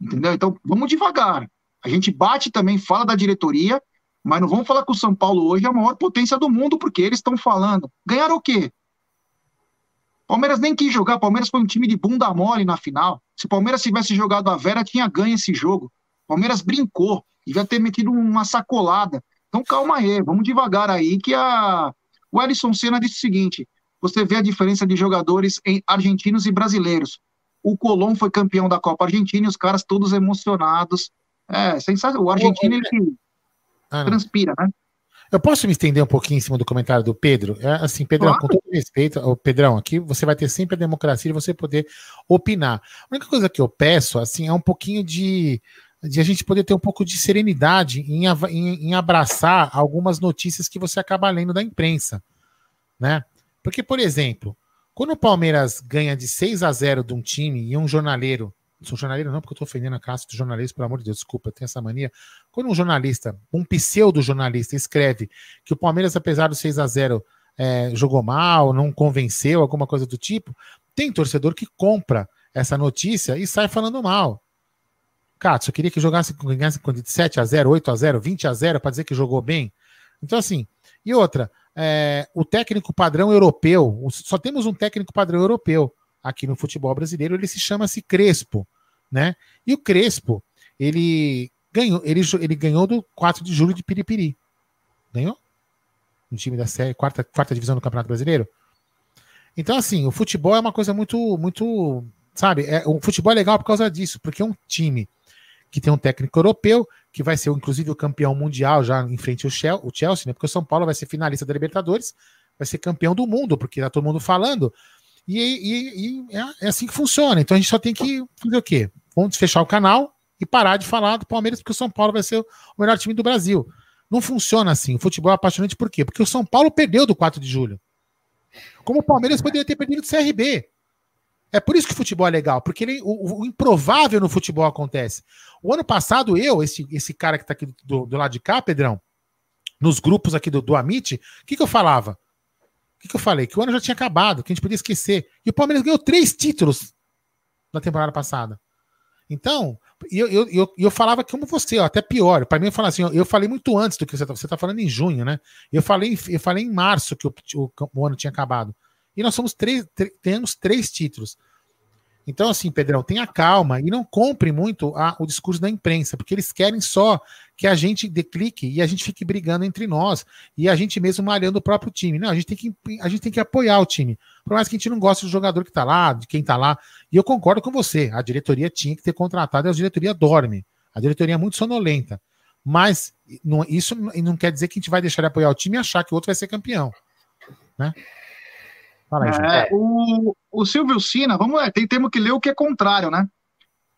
Entendeu? Então, vamos devagar. A gente bate também, fala da diretoria, mas não vamos falar que o São Paulo hoje é a maior potência do mundo, porque eles estão falando. Ganharam o quê? Palmeiras nem quis jogar, Palmeiras foi um time de bunda mole na final. Se o Palmeiras tivesse jogado a Vera, tinha ganho esse jogo. Palmeiras brincou, devia ter metido uma sacolada. Então calma aí, vamos devagar aí, que a... o Ellison Senna disse o seguinte, você vê a diferença de jogadores em argentinos e brasileiros. O Colom foi campeão da Copa Argentina e os caras todos emocionados. É, sensacional. O argentino, ele que ah, transpira, né? Eu posso me estender um pouquinho em cima do comentário do Pedro? É, assim, Pedrão, claro. com todo respeito, o Pedrão, aqui você vai ter sempre a democracia de você poder opinar. A única coisa que eu peço, assim, é um pouquinho de de a gente poder ter um pouco de serenidade em, em, em, abraçar algumas notícias que você acaba lendo da imprensa, né? Porque, por exemplo, quando o Palmeiras ganha de 6 a 0 de um time e um jornaleiro, sou jornaleiro não, porque eu estou ofendendo a classe dos jornalistas, pelo amor de Deus, desculpa, eu tenho essa mania. Quando um jornalista, um pseudo-jornalista, escreve que o Palmeiras, apesar do 6 a 0 é, jogou mal, não convenceu, alguma coisa do tipo, tem torcedor que compra essa notícia e sai falando mal. Katsu, eu queria que jogasse ganhasse de 7 a 0 8 a 0 20 a 0 para dizer que jogou bem. Então, assim, e outra, é, o técnico padrão europeu, só temos um técnico padrão europeu aqui no futebol brasileiro, ele se chama-se Crespo, né? E o Crespo, ele ganhou, ele, ele ganhou do 4 de julho de Piripiri. Ganhou? No time da série, quarta, quarta divisão do Campeonato Brasileiro. Então, assim, o futebol é uma coisa muito, muito, sabe? É, o futebol é legal por causa disso, porque é um time que tem um técnico europeu, que vai ser inclusive o campeão mundial já em frente ao Chelsea, né? Porque o São Paulo vai ser finalista da Libertadores, vai ser campeão do mundo, porque tá todo mundo falando. E, e, e é, é, assim que funciona. Então a gente só tem que fazer o quê? vamos fechar o canal e parar de falar do Palmeiras, porque o São Paulo vai ser o melhor time do Brasil. Não funciona assim. O futebol é apaixonante por quê? Porque o São Paulo perdeu do 4 de julho. Como o Palmeiras poderia ter perdido do CRB. É por isso que o futebol é legal, porque ele, o, o, improvável no futebol acontece. O ano passado, eu, esse, esse cara que tá aqui do, do lado de cá, Pedrão, nos grupos aqui do, do Amit, o que, que eu falava? O que, que eu falei? Que o ano já tinha acabado, que a gente podia esquecer. E o Palmeiras ganhou três títulos na temporada passada. Então, eu, eu, eu, eu falava como você, ó, até pior. Para mim, eu falava assim, eu, eu falei muito antes do que você está você tá falando em junho, né? Eu falei, eu falei em março que o, o, o ano tinha acabado. E nós somos três, temos três títulos. Então, assim, Pedrão, tenha calma e não compre muito a, o discurso da imprensa, porque eles querem só que a gente declique e a gente fique brigando entre nós e a gente mesmo malhando o próprio time. Não, a gente tem que, a gente tem que apoiar o time. Por mais que a gente não goste do jogador que tá lá, de quem tá lá. E eu concordo com você, a diretoria tinha que ter contratado e a diretoria dorme. A diretoria é muito sonolenta. Mas não, isso não quer dizer que a gente vai deixar de apoiar o time e achar que o outro vai ser campeão. Né? Fala aí, é, o, o Silvio Sina, vamos lá, tem, temos que ler o que é contrário, né?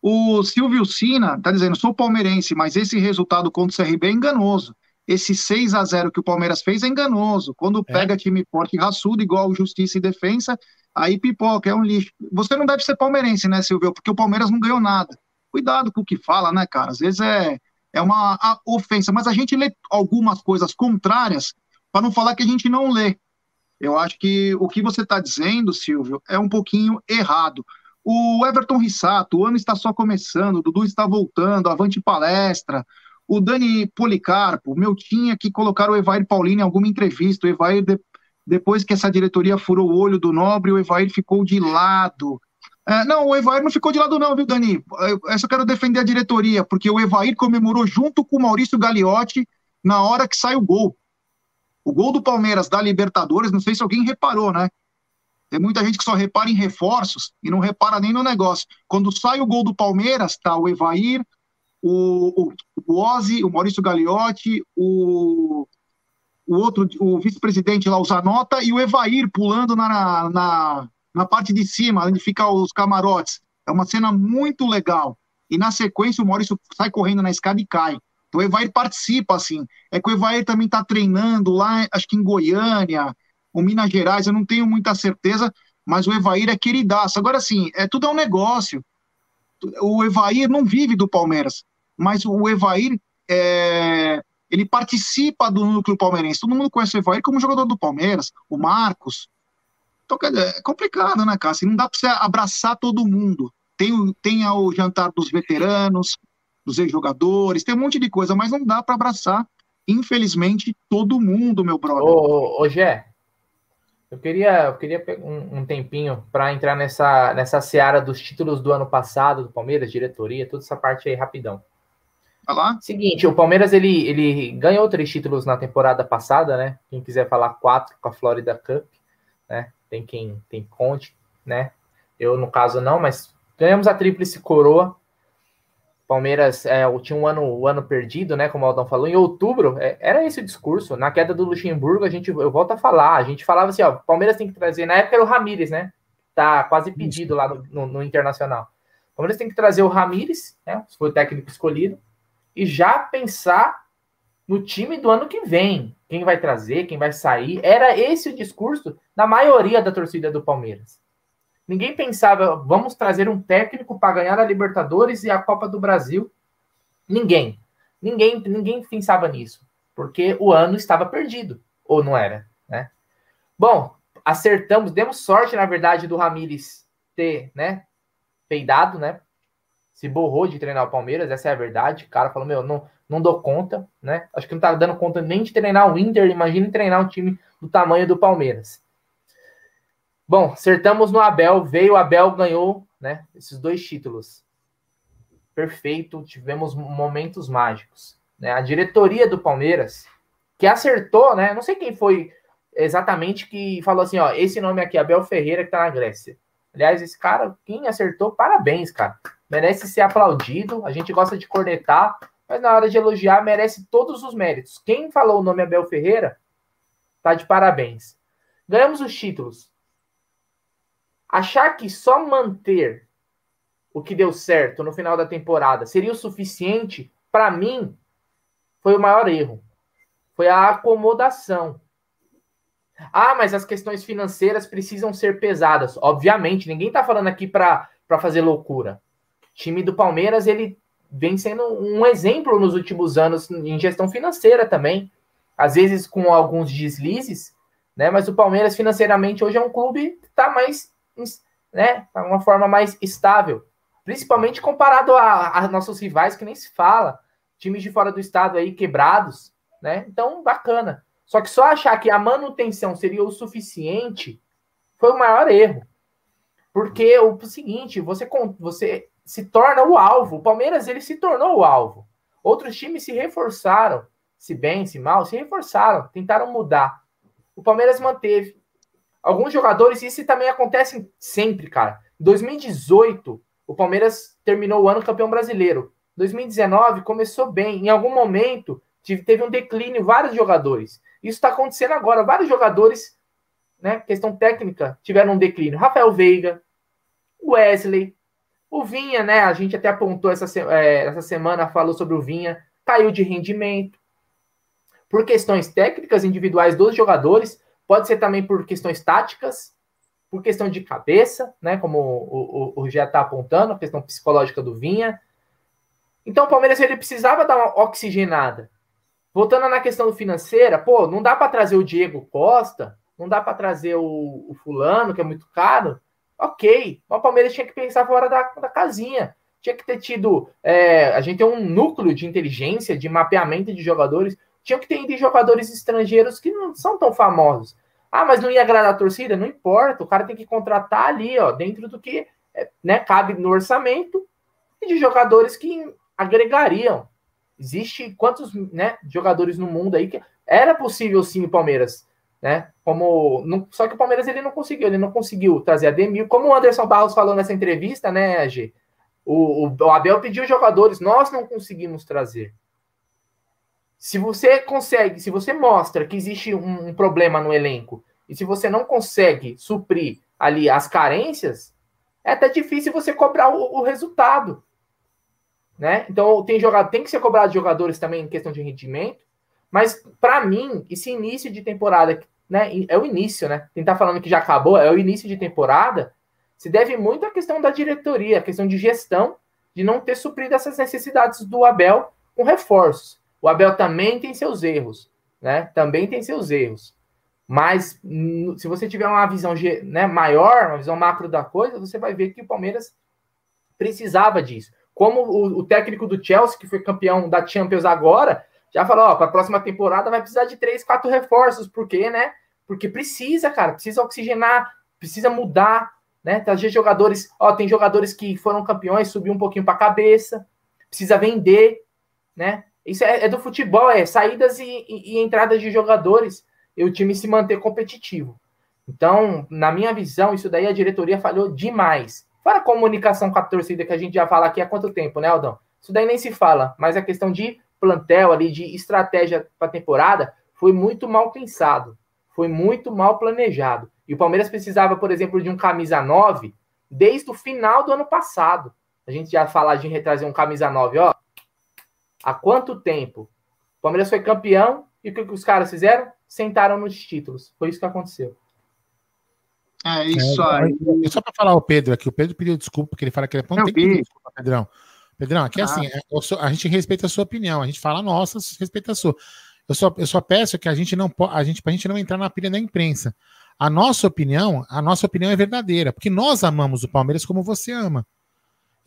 O Silvio Sina tá dizendo, sou palmeirense, mas esse resultado contra o CRB é enganoso. Esse 6 a 0 que o Palmeiras fez é enganoso. Quando é. pega time forte e raçudo, igual Justiça e Defensa, aí pipoca, é um lixo. Você não deve ser palmeirense, né, Silvio? Porque o Palmeiras não ganhou nada. Cuidado com o que fala, né, cara? Às vezes é, é uma ofensa, mas a gente lê algumas coisas contrárias para não falar que a gente não lê. Eu acho que o que você está dizendo, Silvio, é um pouquinho errado. O Everton Rissato, o ano está só começando, o Dudu está voltando, avante palestra. O Dani Policarpo, meu, tinha que colocar o Evair Paulino em alguma entrevista. O Evair, de, depois que essa diretoria furou o olho do Nobre, o Evair ficou de lado. É, não, o Evair não ficou de lado, não, viu, Dani? Eu só quero defender a diretoria, porque o Evair comemorou junto com o Maurício Gagliotti na hora que sai o gol. O gol do Palmeiras da Libertadores, não sei se alguém reparou, né? Tem muita gente que só repara em reforços e não repara nem no negócio. Quando sai o gol do Palmeiras, tá o Evair, o, o, o Ozzy, o Maurício Gagliotti, o, o outro, o vice-presidente lá, o Zanota, e o Evair pulando na, na, na parte de cima, onde ficam os camarotes. É uma cena muito legal. E na sequência, o Maurício sai correndo na escada e cai. O Evair participa, assim. É que o Evair também está treinando lá, acho que em Goiânia, ou Minas Gerais, eu não tenho muita certeza, mas o Evair é queridaço. Agora, assim, é tudo é um negócio. O Evair não vive do Palmeiras, mas o Evair é, ele participa do núcleo palmeirense. Todo mundo conhece o Evair como jogador do Palmeiras, o Marcos. Então, é complicado, né, Cássio? Não dá para você abraçar todo mundo. Tem, tem o jantar dos veteranos, dos ex-jogadores, tem um monte de coisa, mas não dá para abraçar, infelizmente, todo mundo, meu brother. Ô, ô, Gé, eu queria, eu queria um, um tempinho para entrar nessa, nessa seara dos títulos do ano passado, do Palmeiras, diretoria, toda essa parte aí rapidão. Lá. Seguinte, o Palmeiras ele, ele ganhou três títulos na temporada passada, né? Quem quiser falar quatro com a Florida Cup, né? Tem quem tem conte, né? Eu, no caso, não, mas ganhamos a tríplice coroa Palmeiras é, tinha um ano, um ano perdido, né? Como o Aldão falou, em outubro, é, era esse o discurso. Na queda do Luxemburgo, a gente, eu volto a falar, a gente falava assim, ó, Palmeiras tem que trazer, na época era o Ramires, né? Tá quase pedido lá no, no, no Internacional. Palmeiras tem que trazer o Ramires, né? Se foi o técnico escolhido, e já pensar no time do ano que vem. Quem vai trazer, quem vai sair. Era esse o discurso da maioria da torcida do Palmeiras. Ninguém pensava, vamos trazer um técnico para ganhar a Libertadores e a Copa do Brasil. Ninguém. Ninguém, ninguém pensava nisso, porque o ano estava perdido, ou não era, né? Bom, acertamos, demos sorte, na verdade, do Ramires ter, né, peidado, né? Se borrou de treinar o Palmeiras, essa é a verdade. O cara falou: Meu, não, não dou conta, né? Acho que não tá dando conta nem de treinar o Inter. Imagine treinar um time do tamanho do Palmeiras. Bom, acertamos no Abel, veio o Abel, ganhou, né? Esses dois títulos. Perfeito, tivemos momentos mágicos. Né? A diretoria do Palmeiras, que acertou, né? Não sei quem foi exatamente que falou assim: ó, esse nome aqui, Abel Ferreira, que tá na Grécia. Aliás, esse cara, quem acertou, parabéns, cara. Merece ser aplaudido. A gente gosta de cornetar, mas na hora de elogiar, merece todos os méritos. Quem falou o nome Abel Ferreira, tá de parabéns. Ganhamos os títulos achar que só manter o que deu certo no final da temporada seria o suficiente? Para mim, foi o maior erro. Foi a acomodação. Ah, mas as questões financeiras precisam ser pesadas. Obviamente, ninguém está falando aqui para fazer loucura. O time do Palmeiras ele vem sendo um exemplo nos últimos anos em gestão financeira também. Às vezes com alguns deslizes, né? Mas o Palmeiras financeiramente hoje é um clube que está mais, né? Uma forma mais estável, principalmente comparado a, a nossos rivais que nem se fala, times de fora do estado aí quebrados, né? Então bacana. Só que só achar que a manutenção seria o suficiente foi o maior erro. Porque o seguinte, você, você se torna o alvo. O Palmeiras ele se tornou o alvo. Outros times se reforçaram, se bem, se mal, se reforçaram, tentaram mudar. O Palmeiras manteve. Alguns jogadores, isso também acontece sempre, cara. Em 2018, o Palmeiras terminou o ano campeão brasileiro. 2019 começou bem. Em algum momento, teve um declínio, vários jogadores. Isso está acontecendo agora. Vários jogadores, né, questão técnica, tiveram um declínio. Rafael Veiga, Wesley, o Vinha, né? A gente até apontou essa, é, essa semana, falou sobre o Vinha, caiu de rendimento. Por questões técnicas individuais dos jogadores, pode ser também por questões táticas, por questão de cabeça, né? Como o, o, o está apontando, a questão psicológica do Vinha. Então o Palmeiras ele precisava dar uma oxigenada. Voltando na questão financeira, pô, não dá para trazer o Diego Costa, não dá para trazer o, o, fulano, que é muito caro. Ok, o Palmeiras tinha que pensar fora da, da casinha. Tinha que ter tido. É, a gente tem um núcleo de inteligência, de mapeamento de jogadores. Tinha que ter ido jogadores estrangeiros que não são tão famosos. Ah, mas não ia agradar a torcida? Não importa. O cara tem que contratar ali, ó, dentro do que é, né, cabe no orçamento e de jogadores que agregariam. Existe quantos né, jogadores no mundo aí que era possível sim o Palmeiras, né? Como não, só que o Palmeiras ele não conseguiu, ele não conseguiu trazer a Demir, como o Anderson Barros falou nessa entrevista, né, G? O, o, o Abel pediu jogadores, nós não conseguimos trazer. Se você consegue, se você mostra que existe um, um problema no elenco e se você não consegue suprir ali as carências, é até difícil você cobrar o, o resultado. Né? Então tem jogado, tem que ser cobrado de jogadores também em questão de rendimento, mas para mim esse início de temporada, né, é o início, né? Quem tá falando que já acabou é o início de temporada, se deve muito à questão da diretoria, à questão de gestão, de não ter suprido essas necessidades do Abel com reforços. O Abel também tem seus erros, né? Também tem seus erros. Mas se você tiver uma visão né, maior, uma visão macro da coisa, você vai ver que o Palmeiras precisava disso. Como o, o, técnico do Chelsea, que foi campeão da Champions agora, já falou: ó, para a próxima temporada vai precisar de três, quatro reforços. Por quê, né? Porque precisa, cara, precisa oxigenar, precisa mudar, né? Trazer jogadores. Ó, tem jogadores que foram campeões, subiu um pouquinho para a cabeça, precisa vender, né? Isso é, é do futebol, é saídas e, e, e entradas de jogadores e o time se manter competitivo. Então, na minha visão, isso daí a diretoria falhou demais. Fora a comunicação com a torcida que a gente já fala aqui há quanto tempo, né, Aldão? Isso daí nem se fala, mas a questão de plantel ali, de estratégia para a temporada, foi muito mal pensado. Foi muito mal planejado. E o Palmeiras precisava, por exemplo, de um camisa 9 desde o final do ano passado. A gente já fala de retrazer um camisa 9, ó. Há quanto tempo? O Palmeiras foi campeão e o que os caras fizeram? Sentaram nos títulos. Foi isso que aconteceu. É isso é, aí. É, só para falar o Pedro aqui, o Pedro pediu desculpa, porque ele fala que ele não tem que pedir desculpa, Pedrão. Pedrão, aqui é ah. assim, é, a gente respeita a sua opinião, a gente fala a nossa, respeita a sua. Eu só, eu só peço que a gente não a gente, pra gente não entrar na pilha da imprensa. A nossa opinião, a nossa opinião é verdadeira, porque nós amamos o Palmeiras como você ama.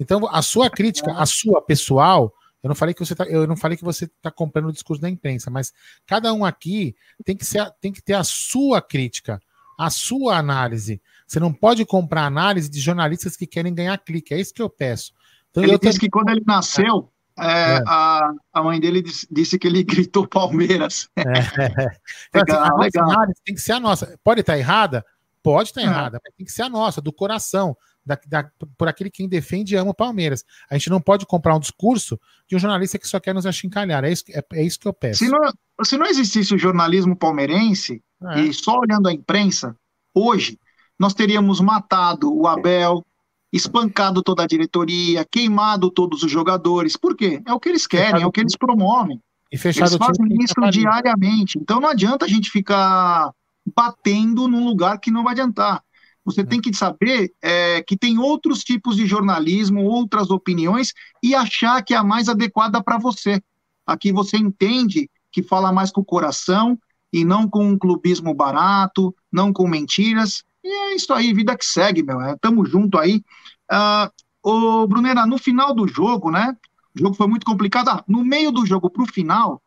Então, a sua crítica, a sua pessoal, eu não falei que você tá, eu não falei que você está comprando o discurso da imprensa, mas cada um aqui tem que, ser, tem que ter a sua crítica a sua análise. Você não pode comprar análise de jornalistas que querem ganhar clique. É isso que eu peço. Então, ele eu disse que quando ele nasceu, é, é. A, a mãe dele disse, disse, que ele gritou Palmeiras. É. Então, assim, legal, assim, legal. análise tem que ser a nossa. Pode estar errada? Pode estar é. errada, mas tem que ser a nossa, do coração, da, da, por aquele quem defende e ama o Palmeiras. A gente não pode comprar um discurso de um jornalista que só quer nos achincalhar. É isso, é, é isso que eu peço. Se não, se não existisse o jornalismo palmeirense, é. e só olhando a imprensa, hoje, nós teríamos matado o Abel, espancado toda a diretoria, queimado todos os jogadores. Por quê? É o que eles querem, é o que eles promovem. E fechado Eles fazem isso diariamente. Então não adianta a gente ficar batendo num lugar que não vai adiantar. Você tem que saber é, que tem outros tipos de jornalismo, outras opiniões e achar que é a mais adequada para você. Aqui você entende que fala mais com o coração e não com um clubismo barato, não com mentiras. E é isso aí, vida que segue, meu. É, tamo junto aí. Uh, ô, Brunera, no final do jogo, né? O jogo foi muito complicado. Ah, no meio do jogo, pro final,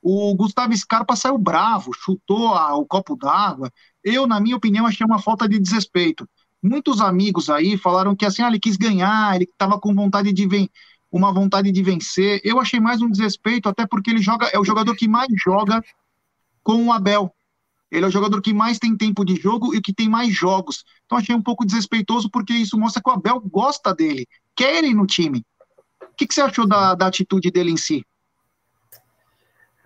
o Gustavo Scarpa saiu bravo, chutou a, o copo d'água. Eu, na minha opinião, achei uma falta de desrespeito. Muitos amigos aí falaram que assim, ah, ele quis ganhar, ele estava com vontade de ven uma vontade de vencer. Eu achei mais um desrespeito, até porque ele joga, é o jogador que mais joga com o Abel. Ele é o jogador que mais tem tempo de jogo e que tem mais jogos. Então achei um pouco desrespeitoso, porque isso mostra que o Abel gosta dele, quer ele no time. O que, que você achou da, da atitude dele em si?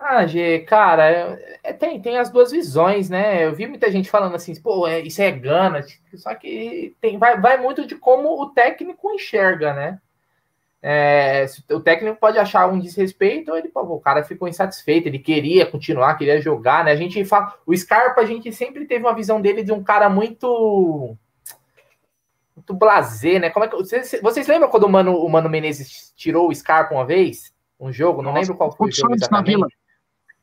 Ah, G, cara, é, é, tem, tem as duas visões, né? Eu vi muita gente falando assim, pô, é, isso é gana, só que tem, vai, vai muito de como o técnico enxerga, né? É, o técnico pode achar um desrespeito, ou ele, pô, o cara ficou insatisfeito, ele queria continuar, queria jogar, né? A gente fala, o Scarpa, a gente sempre teve uma visão dele de um cara muito muito blazer, né? Como é que vocês, vocês lembram quando o Mano, o Mano Menezes tirou o Scarpa uma vez? Um jogo, não Nossa, lembro qual foi o jogo exatamente.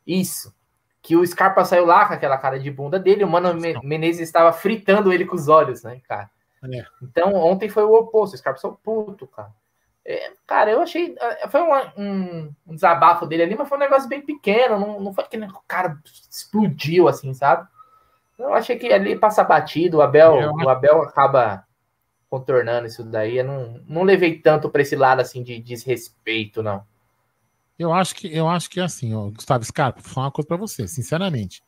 Isso. Que o Scarpa saiu lá com aquela cara de bunda dele, o Mano Menezes estava fritando ele com os olhos, né, cara? É. Então, ontem foi o oposto, o Scarpa saiu puto, cara. É, cara, eu achei. É, foi um, um, desabafo dele ali, mas foi um negócio bem pequeno, não, não foi que o cara explodiu assim, sabe? Eu achei que ali passa batido, o Abel, é, o Abel acaba contornando isso daí. Eu não, não levei tanto para esse lado assim de desrespeito, não. Eu acho que eu acho que é assim, ó, Gustavo Scarpa, vou falar uma coisa para você, sinceramente.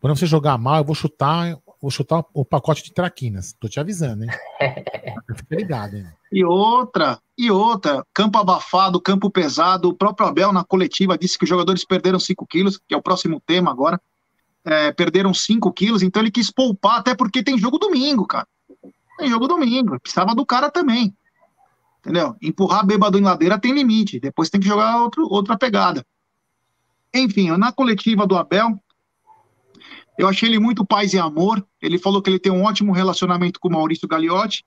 Quando você jogar mal, eu vou chutar, vou chutar o pacote de traquinas. Tô te avisando, hein? Fica ligado, hein? E outra, e outra, campo abafado, campo pesado. O próprio Abel na coletiva disse que os jogadores perderam 5 quilos, que é o próximo tema agora. É, perderam 5 quilos, então ele quis poupar, até porque tem jogo domingo, cara. Tem jogo domingo, precisava do cara também. Entendeu? Empurrar bêbado em ladeira tem limite, depois tem que jogar outro, outra pegada. Enfim, na coletiva do Abel, eu achei ele muito paz e amor. Ele falou que ele tem um ótimo relacionamento com o Maurício Gagliotti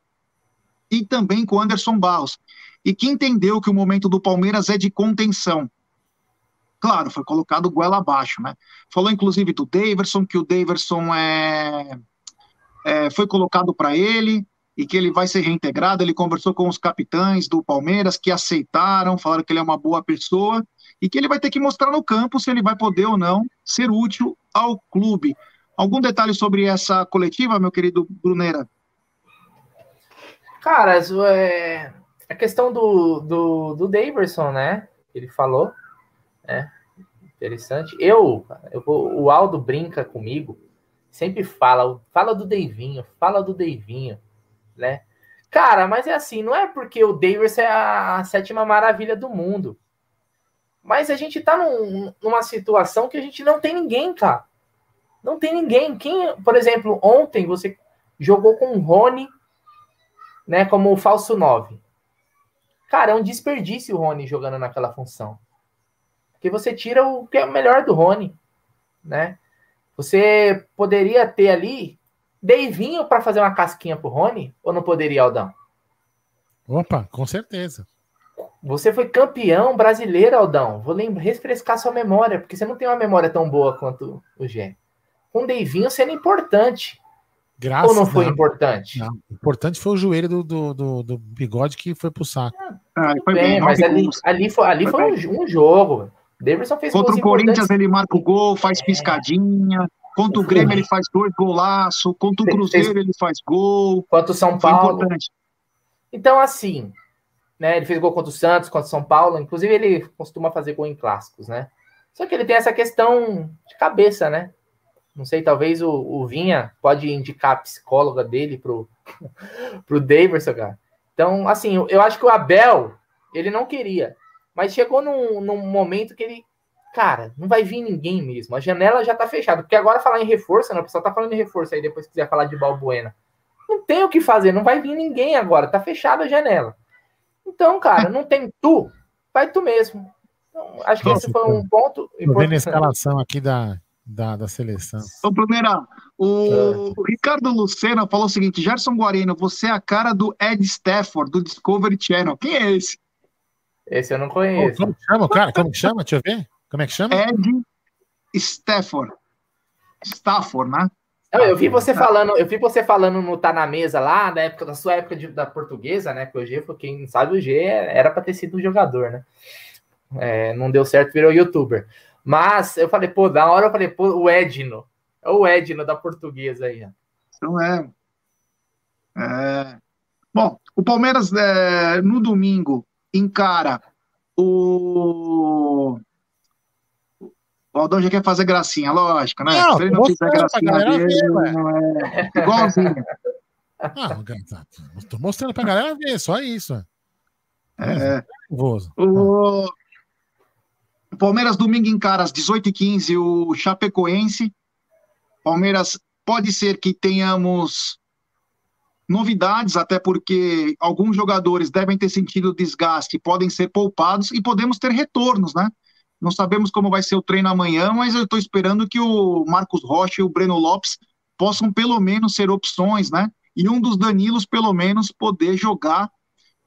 e também com o Anderson Barros. E que entendeu que o momento do Palmeiras é de contenção. Claro, foi colocado goela abaixo, né? Falou inclusive do Daverson, que o Daverson é, é foi colocado para ele, e que ele vai ser reintegrado. Ele conversou com os capitães do Palmeiras que aceitaram, falaram que ele é uma boa pessoa e que ele vai ter que mostrar no campo se ele vai poder ou não ser útil ao clube. Algum detalhe sobre essa coletiva, meu querido Brunera? Cara, é a questão do, do, do Daverson, né? Ele falou, né? Interessante. Eu, eu o Aldo brinca comigo, sempre fala, fala do Deivinho, fala do Deivinho né? Cara, mas é assim, não é porque o Davis é a, sétima maravilha do mundo. Mas a gente tá num, numa situação que a gente não tem ninguém, cara. Não tem ninguém. Quem, por exemplo, ontem você jogou com o Rony, né, como falso 9. Cara, é um desperdício o Rony jogando naquela função. Porque você tira o que é o melhor do Rony, né? Você poderia ter ali Deivinho para fazer uma casquinha pro Rony? Ou não poderia, Aldão? Opa, com certeza. Você foi campeão brasileiro, Aldão. Vou lembrar, refrescar sua memória, porque você não tem uma memória tão boa quanto o Gê. Com o Deivinho sendo importante. Graças Ou não foi não. importante? Não. Importante foi o joelho do, do, do, do bigode que foi pro saco. Ah, foi bem, bem mas ali, ali foi, ali foi, foi um, um, jogo. Davidson fez Contra o Corinthians ele marca o gol, faz é. piscadinha. Contra o Grêmio ele faz dois golaço, contra o Cruzeiro ele faz gol. Contra o São Paulo. Então, assim, né? Ele fez gol contra o Santos, contra o São Paulo. Inclusive, ele costuma fazer gol em clássicos, né? Só que ele tem essa questão de cabeça, né? Não sei, talvez o, o Vinha pode indicar a psicóloga dele pro, pro Davidson, cara. Então, assim, eu, eu acho que o Abel, ele não queria. Mas chegou num, num momento que ele cara, não vai vir ninguém mesmo. A janela já tá fechada. Porque agora falar em reforço, né? O pessoal tá falando em reforço aí, depois quiser falar de Balbuena. não tem o que fazer, não vai vir ninguém agora, tá fechada a janela. Então, cara, não tem tu, vai tu mesmo. Então, acho que esse foi um ponto. Tô vendo a escalação aqui da, da, da seleção. Então, primeira, o, o Ricardo Lucena falou o seguinte: Gerson Guarino, você é a cara do Ed Stafford, do Discovery Channel. Quem é esse? Esse eu não conheço. Como chama, cara? Como chama? Deixa eu ver. Como é que chama? Ed Stafford. Stafford, né? Não, eu vi você falando, eu vi você falando no Tá na Mesa lá, na época da sua época de, da portuguesa, né? Que o G, quem sabe o G era para ter sido um jogador, né? É, não deu certo, virou youtuber. Mas eu falei, pô, da hora eu falei, pô, o Edno. É o Edno da portuguesa aí. Então é. é... Bom, o Palmeiras é, no domingo encara o o Aldão já quer fazer gracinha, lógico, né? Não, Se ele não fizer gracinha dele, ver, não é igualzinho. Não, tô mostrando pra galera ver, só isso. É. Nervoso. O... o Palmeiras domingo encara às 18h15 o Chapecoense. Palmeiras pode ser que tenhamos novidades, até porque alguns jogadores devem ter sentido desgaste, podem ser poupados e podemos ter retornos, né? Não sabemos como vai ser o treino amanhã, mas eu estou esperando que o Marcos Rocha e o Breno Lopes possam pelo menos ser opções, né? E um dos Danilos, pelo menos, poder jogar,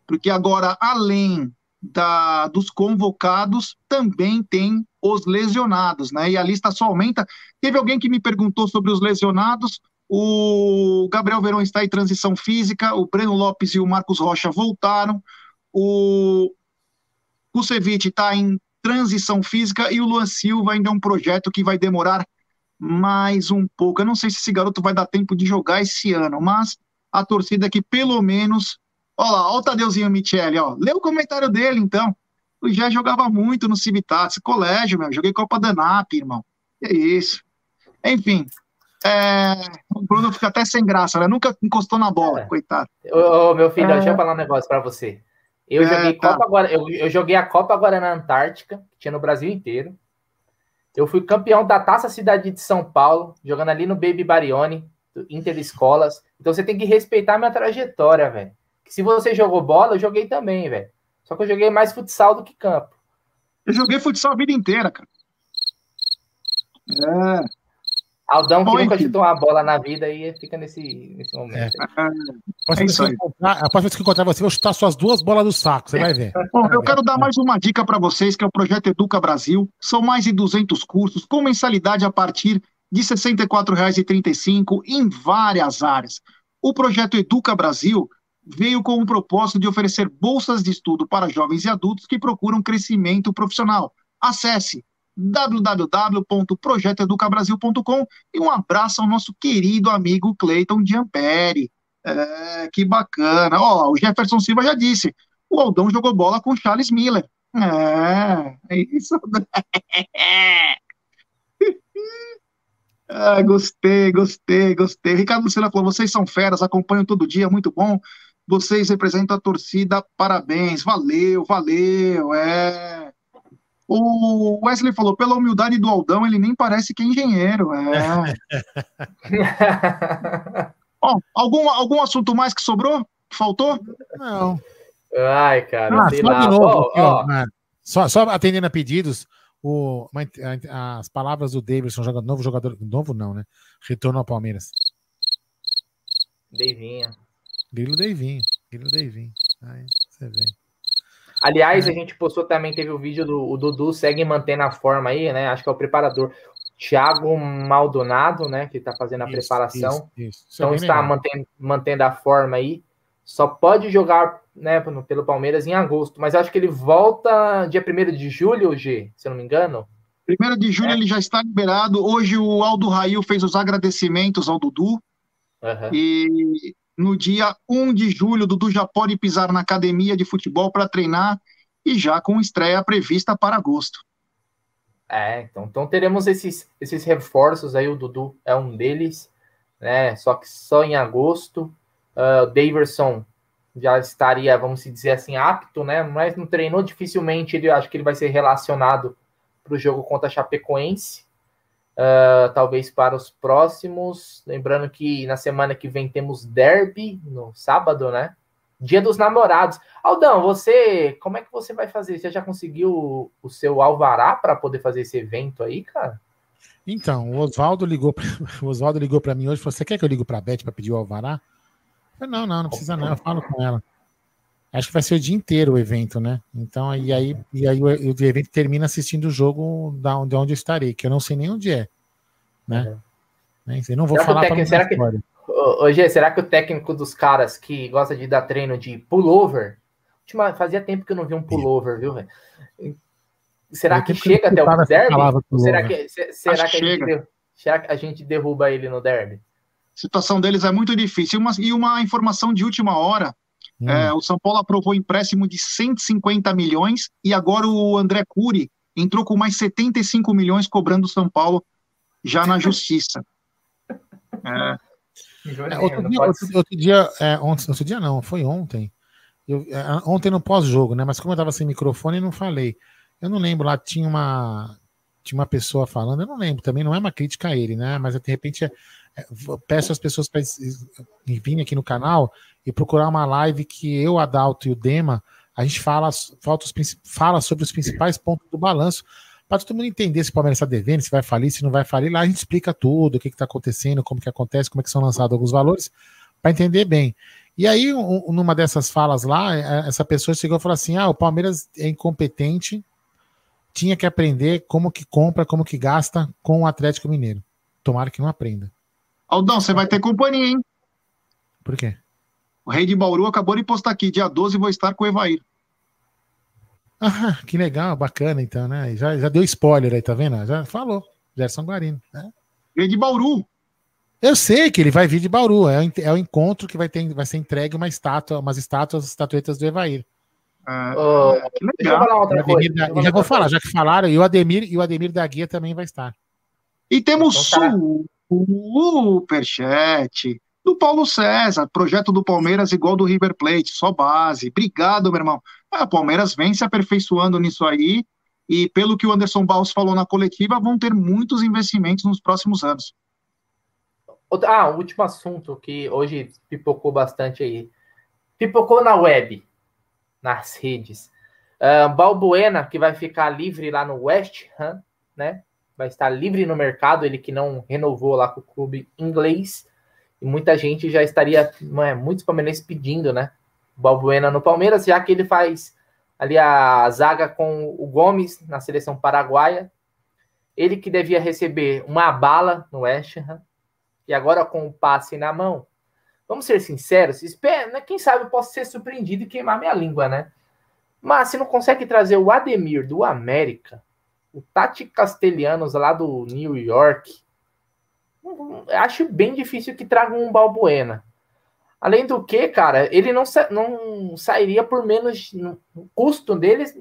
porque agora, além da, dos convocados, também tem os lesionados, né? E a lista só aumenta. Teve alguém que me perguntou sobre os lesionados. O Gabriel Verão está em transição física, o Breno Lopes e o Marcos Rocha voltaram. O Kusevich está em transição física e o Luan Silva ainda é um projeto que vai demorar mais um pouco. Eu não sei se esse garoto vai dar tempo de jogar esse ano, mas a torcida aqui, pelo menos. Olha lá, olha o Tadeuzinho Michele, ó. Lê o comentário dele, então. O já jogava muito no Civitats, colégio, meu. Joguei Copa da NAP, irmão. é isso. Enfim, é... o Bruno fica até sem graça, né? Nunca encostou na bola, é. coitado. Ô, ô, meu filho, é... deixa eu falar um negócio pra você. Eu é, joguei tá. Copa eu, eu, joguei a Copa agora na Antártica, que tinha no Brasil inteiro. Eu fui campeão da Taça Cidade de São Paulo, jogando ali no Baby Barione, Inter Escolas. Então você tem que respeitar a minha trajetória, velho. Se você jogou bola, eu joguei também, velho. Só que eu joguei mais futsal do que campo. Eu joguei futsal a vida inteira, cara. É. Aldão que nunca chutou uma bola na vida e fica nesse, nesse momento. É. Ah, a próxima vez que encontrar você, eu vou chutar suas duas bolas do saco, você vai ver. Bom, eu quero dar mais uma dica para vocês, que é o Projeto Educa Brasil. São mais de 200 cursos, com mensalidade a partir de R$ 64,35 em várias áreas. O Projeto Educa Brasil veio com o propósito de oferecer bolsas de estudo para jovens e adultos que procuram crescimento profissional. Acesse www.projetoeducabrasil.com e um abraço ao nosso querido amigo Cleiton Giamperi. É, que bacana. Ó, o Jefferson Silva já disse, o Aldão jogou bola com Charles Miller. É, é isso. ah, gostei, gostei, gostei. Ricardo Lucena falou: vocês são feras, acompanham todo dia, muito bom. Vocês representam a torcida, parabéns, valeu, valeu. É. O Wesley falou, pela humildade do Aldão, ele nem parece que é engenheiro. É. Bom, algum, algum assunto mais que sobrou? Que faltou? Não. Ai, cara, ah, só lá. de novo, oh, aqui, oh. Ó, só, só atendendo a pedidos, o, as palavras do Davidson, jogador, novo jogador, novo não, né? Retorno ao Palmeiras. Deivinho. Grilo Deivinho. Grilo Deivinho. Aí você vê. Aliás, é. a gente postou também, teve o vídeo do o Dudu, segue mantendo a forma aí, né? Acho que é o preparador. Thiago Maldonado, né? Que está fazendo a isso, preparação. Isso, isso. Então está mantendo, mantendo a forma aí. Só pode jogar né, pelo Palmeiras em agosto. Mas acho que ele volta dia 1 de julho, G, se eu não me engano. 1 de julho é. ele já está liberado. Hoje o Aldo Rail fez os agradecimentos ao Dudu. Uhum. E no dia 1 de julho, Dudu já pode pisar na academia de futebol para treinar e já com estreia prevista para agosto. É, então, então teremos esses, esses reforços aí, o Dudu é um deles, né? Só que só em agosto. Uh, o Daverson já estaria, vamos dizer assim, apto, né? Mas não treinou, dificilmente ele acho que ele vai ser relacionado para o jogo contra a Chapecoense. Uh, talvez para os próximos. Lembrando que na semana que vem temos derby no sábado, né? Dia dos Namorados. Aldão, você, como é que você vai fazer? Você já conseguiu o, seu alvará para poder fazer esse evento aí, cara? Então, o Oswaldo ligou, o Oswaldo ligou para mim hoje. Falou: "Você quer que eu ligue para a Beth para pedir o alvará?" Eu falei, não, não, não precisa não. Eu falo com ela. Acho que vai ser o dia inteiro o evento, né? Então, e aí, e aí o, o evento termina assistindo o jogo da onde, onde eu estarei, que eu não sei nem onde é, né? Uhum. Eu não vou será falar para será que, Hoje, será que o técnico dos caras que gosta de dar treino de pullover, fazia tempo que eu não vi um pullover, viu, velho? Será que chega até o derby? Será que, será que, a gente, será que a gente derruba ele no derby? A situação deles é muito difícil. Uma, e uma informação de última hora: hum. é, o São Paulo aprovou empréstimo de 150 milhões e agora o André Cury entrou com mais 75 milhões cobrando o São Paulo já na justiça. É. É, outro, dia, outro, outro, dia, é, ontem, outro dia não, foi ontem. Eu, é, ontem no pós-jogo, né? Mas como eu tava sem microfone, não falei. Eu não lembro, lá tinha uma tinha uma pessoa falando, eu não lembro, também não é uma crítica a ele, né? Mas de repente é, é, peço às pessoas para virem aqui no canal e procurar uma live que eu, Adalto e o Dema, a gente fala, fala sobre os principais pontos do balanço para todo mundo entender se o Palmeiras está devendo, se vai falir, se não vai falir. Lá a gente explica tudo, o que está acontecendo, como que acontece, como é que são lançados alguns valores, para entender bem. E aí, um, numa dessas falas lá, é, essa pessoa chegou e falou assim: ah, o Palmeiras é incompetente, tinha que aprender como que compra, como que gasta com o Atlético Mineiro. Tomara que não aprenda. Aldão, você vai ter companhia, hein? Por quê? O Rei de Bauru acabou de postar aqui, dia 12 vou estar com o Evair. Ah, que legal, bacana então, né? Já, já deu spoiler aí, tá vendo? Já falou, Gerson Guarino. Né? Veio de Bauru. Eu sei que ele vai vir de Bauru, é o, é o encontro que vai, ter, vai ser entregue uma estátua, umas estátuas, estatuetas do Evair. Ah, oh, que legal. Da, já vou falar, já que falaram, e o Ademir, e o Ademir da Guia também vai estar. E temos então, superchat do Paulo César, projeto do Palmeiras igual do River Plate, só base. Obrigado, meu irmão. Ah, Palmeiras vem se aperfeiçoando nisso aí, e pelo que o Anderson Barros falou na coletiva, vão ter muitos investimentos nos próximos anos. Ah, o último assunto que hoje pipocou bastante aí. Pipocou na web, nas redes. Uh, Balbuena, que vai ficar livre lá no West Ham, né? Vai estar livre no mercado, ele que não renovou lá com o clube inglês. E muita gente já estaria, é, muitos palmeirenses pedindo, né? Balbuena no Palmeiras, já que ele faz ali a zaga com o Gomes na seleção paraguaia. Ele que devia receber uma bala no West Ham, e agora com o passe na mão. Vamos ser sinceros, espera, né? quem sabe eu posso ser surpreendido e queimar minha língua, né? Mas se não consegue trazer o Ademir do América, o Tati Castelhanos lá do New York, acho bem difícil que traga um Balbuena. Além do que, cara, ele não, sa não sairia por menos. O custo deles,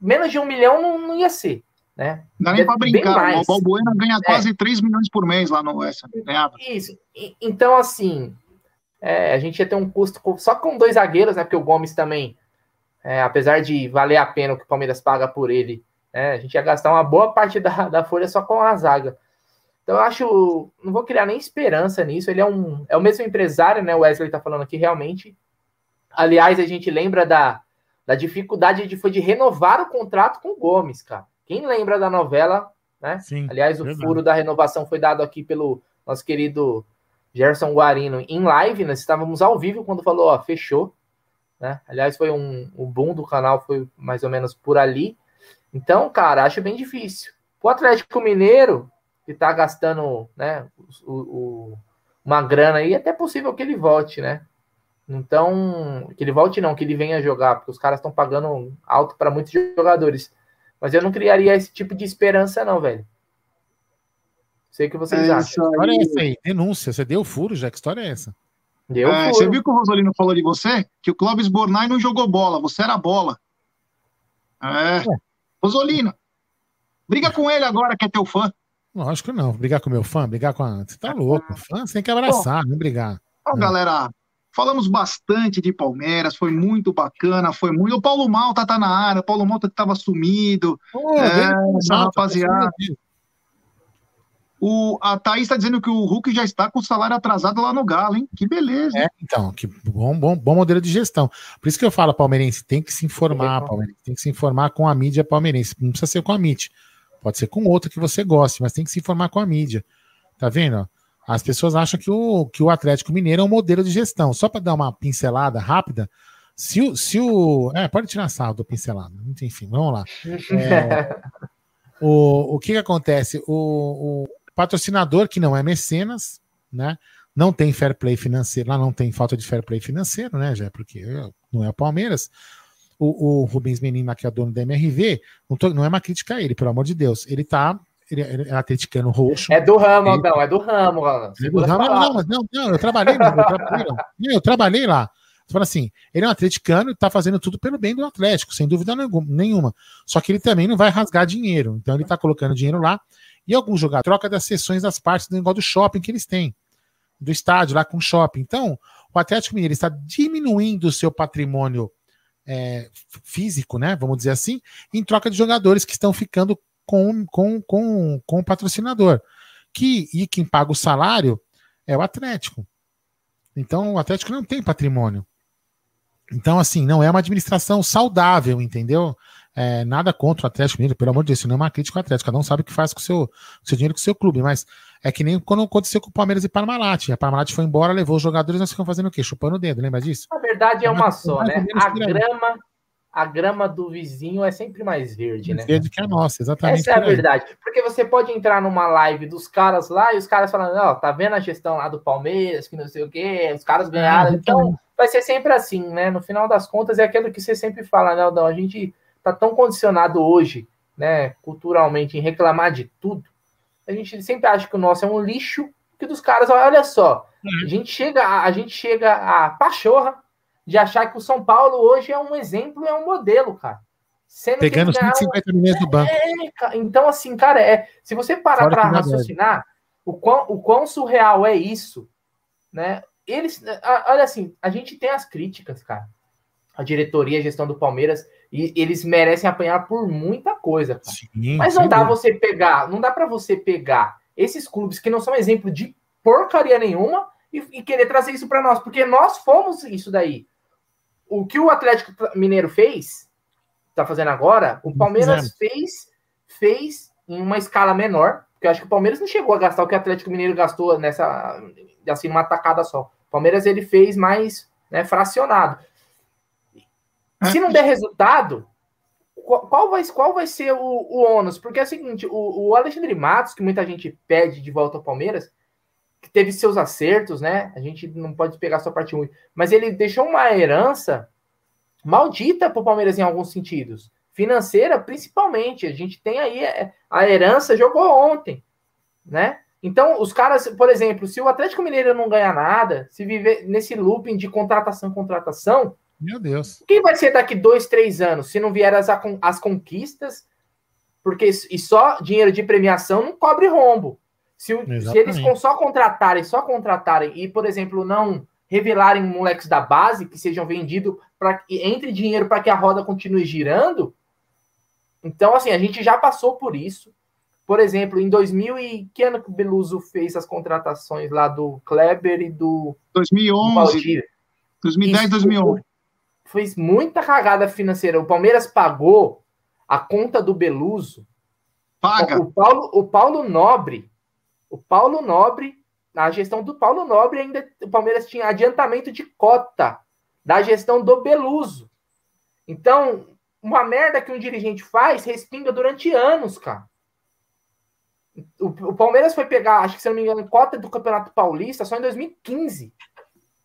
menos de um milhão não, não ia ser. Né? Não dá nem para brincar. O Balbuena ganha é. quase 3 milhões por mês lá no Oeste. Isso. então, assim, é, a gente ia ter um custo só com dois zagueiros, né? Porque o Gomes também, é, apesar de valer a pena o que o Palmeiras paga por ele, né, a gente ia gastar uma boa parte da, da folha só com a zaga. Então eu acho, não vou criar nem esperança nisso. Ele é um, é o mesmo empresário, né? O Wesley tá falando aqui realmente. Aliás, a gente lembra da, da dificuldade de foi de renovar o contrato com o Gomes, cara. Quem lembra da novela, né? Sim, Aliás, o verdade. furo da renovação foi dado aqui pelo nosso querido Gerson Guarino em live. Nós estávamos ao vivo quando falou, ó, fechou. Né? Aliás, foi um o boom do canal, foi mais ou menos por ali. Então, cara, acho bem difícil. O Atlético Mineiro, que está gastando né, o, o, uma grana aí, é até possível que ele volte, né? Então, que ele volte não, que ele venha jogar, porque os caras estão pagando alto para muitos jogadores. Mas eu não criaria esse tipo de esperança, não, velho. Sei o que vocês é acham. Que história é essa aí? Denúncia. Você deu furo, já? Que história é essa? Deu é, furo. Você viu que o Rosolino falou de você? Que o Clóvis Bornai não jogou bola, você era bola. É. é. Rosolino. Briga com ele agora, que é teu fã. Lógico que não. Brigar com meu fã, brigar com a. Você tá louco. Fã, você tem que abraçar, Bom, não brigar. Ó, galera, falamos bastante de Palmeiras, foi muito bacana, foi muito. O Paulo Malta tá na área, o Paulo Malta que tava sumido. Oh, é, essa rapaziada. O, a Thaís está dizendo que o Hulk já está com o salário atrasado lá no Galo, hein? Que beleza. É, então, que bom, bom, bom modelo de gestão. Por isso que eu falo, palmeirense, tem que se informar, palmeirense, tem que se informar com a mídia palmeirense. Não precisa ser com a mídia. Pode ser com outra que você goste, mas tem que se informar com a mídia. Tá vendo? As pessoas acham que o, que o Atlético Mineiro é um modelo de gestão. Só para dar uma pincelada rápida, se o, se o. É, pode tirar saldo do pincelado. Enfim, vamos lá. É, o, o que, que acontece? O, o, patrocinador que não é mecenas, né? Não tem fair play financeiro, lá não tem falta de fair play financeiro, né? Já é porque não é o Palmeiras. O, o Rubens Menino, que é dono da MRV, não, tô, não é uma crítica a ele, pelo amor de Deus. Ele tá ele, ele é atleticano roxo. É do ramo, ele, não, é do ramo, É do ramo, não, mas não, não, eu trabalhei, eu trabalhei lá. Eu trabalhei lá. Fala assim, ele é um atleticano e tá fazendo tudo pelo bem do Atlético, sem dúvida nenhuma. Só que ele também não vai rasgar dinheiro. Então ele tá colocando dinheiro lá e alguns jogadores troca das sessões das partes do negócio do shopping que eles têm, do estádio lá com o shopping. Então, o Atlético Mineiro está diminuindo o seu patrimônio é, físico, né? Vamos dizer assim, em troca de jogadores que estão ficando com, com, com, com o patrocinador. Que, e quem paga o salário é o Atlético. Então, o Atlético não tem patrimônio. Então, assim, não é uma administração saudável, entendeu? É, nada contra o Atlético Mineiro, pelo amor de Deus, isso não é uma crítica ao Atlético, cada um sabe o que faz com o seu, seu dinheiro, com o seu clube, mas é que nem quando aconteceu com o Palmeiras e Parmalat. A Parmalat foi embora, levou os jogadores, nós ficamos fazendo o quê? Chupando o dedo, lembra disso? A verdade é uma só, né? A grama, a grama do vizinho é sempre mais verde, né? Verde que a nossa, exatamente. Essa é a verdade. Porque você pode entrar numa live dos caras lá e os caras falando, ó, oh, tá vendo a gestão lá do Palmeiras, que não sei o quê, os caras ganharam. É, então, vai ser sempre assim, né? No final das contas, é aquilo que você sempre fala, né, Aldão? A gente tá tão condicionado hoje, né, culturalmente, em reclamar de tudo. A gente sempre acha que o nosso é um lixo, que dos caras, olha só, a gente chega, a, gente chega a pachorra de achar que o São Paulo hoje é um exemplo, é um modelo, cara. Sendo Pegando 150 milhões do banco. É, então, assim, cara, é, se você parar para raciocinar o quão, o quão surreal é isso, né? Eles, olha assim, a gente tem as críticas, cara. A diretoria, a gestão do Palmeiras, e eles merecem apanhar por muita coisa. Sim, Mas não sim. dá você pegar, não dá para você pegar esses clubes que não são exemplo de porcaria nenhuma e, e querer trazer isso para nós, porque nós fomos isso daí. O que o Atlético Mineiro fez, tá fazendo agora, o Palmeiras fez, fez em uma escala menor, porque eu acho que o Palmeiras não chegou a gastar o que o Atlético Mineiro gastou nessa, assim, numa tacada só. Palmeiras ele fez mais né, fracionado. Se não der resultado, qual vai, qual vai ser o, o ônus? Porque é o seguinte, o, o, Alexandre Matos, que muita gente pede de volta ao Palmeiras, que teve seus acertos, né? A gente não pode pegar só parte ruim, mas ele deixou uma herança maldita para o Palmeiras em alguns sentidos. Financeira, principalmente. A gente tem aí é, a herança, jogou ontem, né? Então, os caras, por exemplo, se o Atlético Mineiro não ganhar nada, se viver nesse looping de contratação, contratação, meu Deus. Quem vai ser daqui dois, três anos, se não vier as, as conquistas? Porque e só dinheiro de premiação não cobre rombo. Se, se eles só contratarem, só contratarem e, por exemplo, não revelarem moleques da base que sejam vendidos para entre dinheiro para que a roda continue girando. Então, assim, a gente já passou por isso. Por exemplo, em 2000 e que ano que o Beluso fez as contratações lá do Kleber e do 2011, do 2010, 2011 fez muita cagada financeira. O Palmeiras pagou a conta do Beluso. Paga. O Paulo, o Paulo Nobre, o Paulo Nobre, na gestão do Paulo Nobre, ainda o Palmeiras tinha adiantamento de cota da gestão do Beluso. Então, uma merda que um dirigente faz respinga durante anos, cara. O, o Palmeiras foi pegar, acho que se não me engano, cota do Campeonato Paulista só em 2015.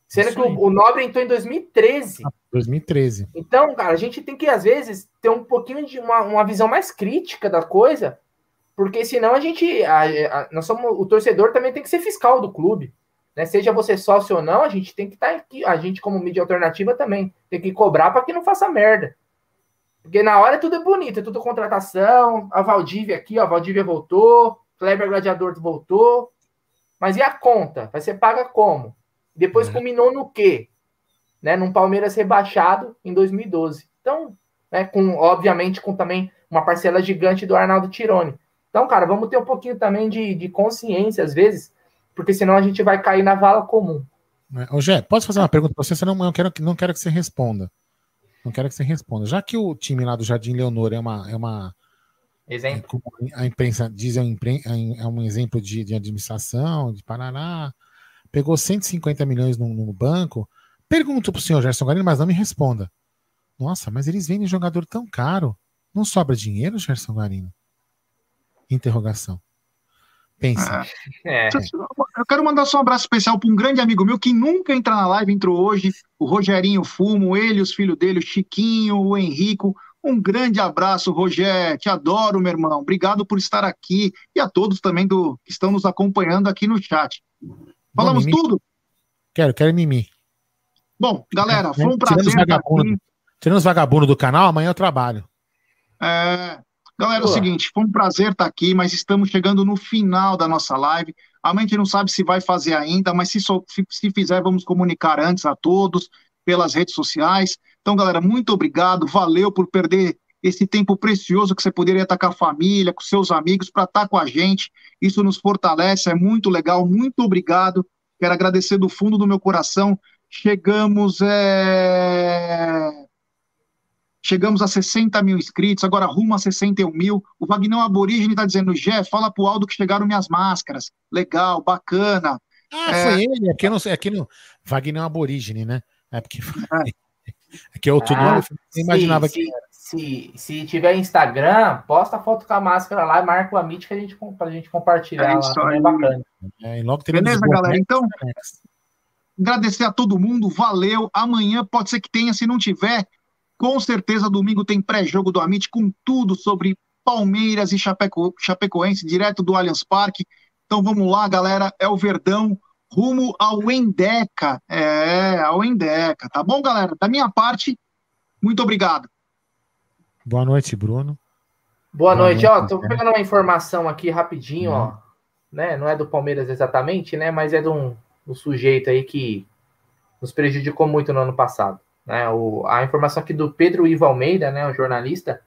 Sendo que o, o, Nobre entrou em 2013. 2013. Então, cara, a gente tem que, às vezes, ter um pouquinho de uma, uma visão mais crítica da coisa, porque senão a gente. A, a, nós somos, o torcedor também tem que ser fiscal do clube. Né? Seja você sócio ou não, a gente tem que estar tá aqui. A gente, como mídia alternativa, também tem que cobrar para que não faça merda. Porque na hora tudo é bonito, é tudo contratação. A Valdívia aqui, ó, a Valdívia voltou, Kleber Gladiador voltou. Mas e a conta? Vai ser paga como? Depois é. culminou no quê? Né, num Palmeiras rebaixado em 2012. Então, né, com, obviamente, com também uma parcela gigante do Arnaldo Tironi. Então, cara, vamos ter um pouquinho também de, de consciência, às vezes, porque senão a gente vai cair na vala comum. É, ô, Gé, posso fazer uma pergunta para você? Você não, não, quero, não quero que você responda. Não quero que você responda. Já que o time lá do Jardim Leonor é uma. É uma exemplo. É, a imprensa diz é um, é um exemplo de, de administração, de Paraná. Pegou 150 milhões no, no banco. Pergunto pro senhor Gerson Guarino, mas não me responda. Nossa, mas eles vendem jogador tão caro. Não sobra dinheiro, Gerson Guarino? Interrogação. Pensa. É. Eu quero mandar só um abraço especial para um grande amigo meu que nunca entra na live, entrou hoje, o Rogerinho Fumo, ele, os filhos dele, o Chiquinho, o Henrico. Um grande abraço, Rogério. Te adoro, meu irmão. Obrigado por estar aqui e a todos também do, que estão nos acompanhando aqui no chat. Falamos Bom, tudo? Quero, quero mimimi. Bom, galera, foi um prazer. Tirando os vagabundos do canal, amanhã eu trabalho. É, Galera, é o seguinte, foi um prazer estar aqui, mas estamos chegando no final da nossa live. A gente não sabe se vai fazer ainda, mas se, so, se, se fizer, vamos comunicar antes a todos pelas redes sociais. Então, galera, muito obrigado, valeu por perder esse tempo precioso que você poderia estar com a família, com seus amigos, para estar com a gente. Isso nos fortalece, é muito legal, muito obrigado. Quero agradecer do fundo do meu coração. Chegamos é... Chegamos a 60 mil inscritos, agora rumo a 61 mil. O Vagnão Aborígene está dizendo, Jeff, fala pro Aldo que chegaram minhas máscaras. Legal, bacana. Ah, é... foi ele. Aqui não, aqui no Vagnão Aborígene, né? É porque é. Aqui é outro ah, nome, eu imaginava se, que se, se tiver Instagram, posta a foto com a máscara lá e marca o Amit que a gente, pra gente compartilhar é lá. É bacana. É, logo Beleza, galera? Então, agradecer a todo mundo, valeu. Amanhã pode ser que tenha, se não tiver, com certeza, domingo tem pré-jogo do Amit com tudo sobre Palmeiras e Chapeco, Chapecoense, direto do Allianz Parque. Então vamos lá, galera. É o Verdão rumo ao Endeca. É, ao Endeca. Tá bom, galera? Da minha parte, muito obrigado. Boa noite, Bruno. Boa, Boa noite. noite. Ó, tô pegando uma informação aqui rapidinho, ó. Uhum. Né? Não é do Palmeiras exatamente, né? Mas é de um, um sujeito aí que nos prejudicou muito no ano passado. Né? O, a informação aqui do Pedro Ivo Almeida, né, o jornalista,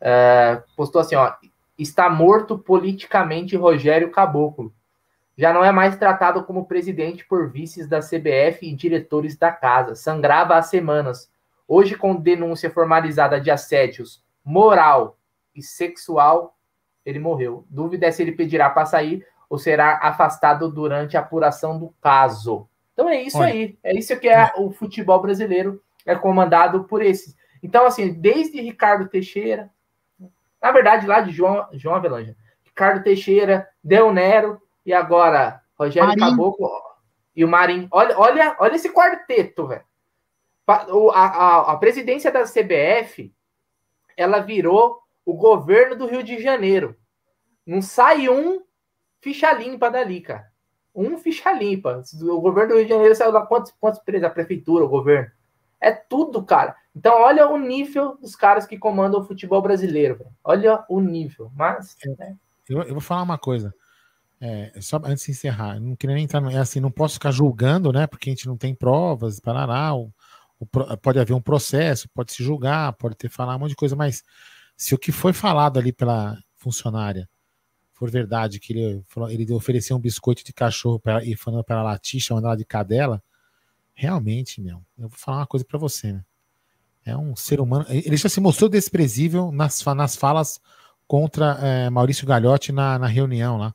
uh, postou assim: ó, está morto politicamente Rogério Caboclo. Já não é mais tratado como presidente por vices da CBF e diretores da casa. Sangrava há semanas. Hoje, com denúncia formalizada de assédios moral e sexual, ele morreu. Dúvida é se ele pedirá para sair ou será afastado durante a apuração do caso. Então é isso Olha. aí. É isso que é o futebol brasileiro, é comandado por esses. Então, assim, desde Ricardo Teixeira, na verdade, lá de João, João Avelange, Ricardo Teixeira, Del Nero e agora Rogério Marinho. Caboclo e o Marinho. Olha, olha, olha esse quarteto, velho. A, a, a presidência da CBF ela virou o governo do Rio de Janeiro. Não sai um ficha limpa dali, cara um ficha limpa. O governo do Rio de Janeiro saiu lá quantos, quantos presos? A prefeitura, o governo. É tudo, cara. Então, olha o nível dos caras que comandam o futebol brasileiro. Olha o nível. Mas. Né? Eu, eu, vou falar uma coisa. É, só antes de encerrar, não queria nem entrar. É assim, não posso ficar julgando, né? Porque a gente não tem provas, parará. O, o, pode haver um processo, pode se julgar, pode ter falado um monte de coisa, mas se o que foi falado ali pela funcionária for verdade que ele, ele ofereceu um biscoito de cachorro para e falando para a latir, chamando ela de cadela, realmente, meu, eu vou falar uma coisa para você, né? É um ser humano. Ele já se mostrou desprezível nas, nas falas contra é, Maurício Gagliotti na, na reunião lá,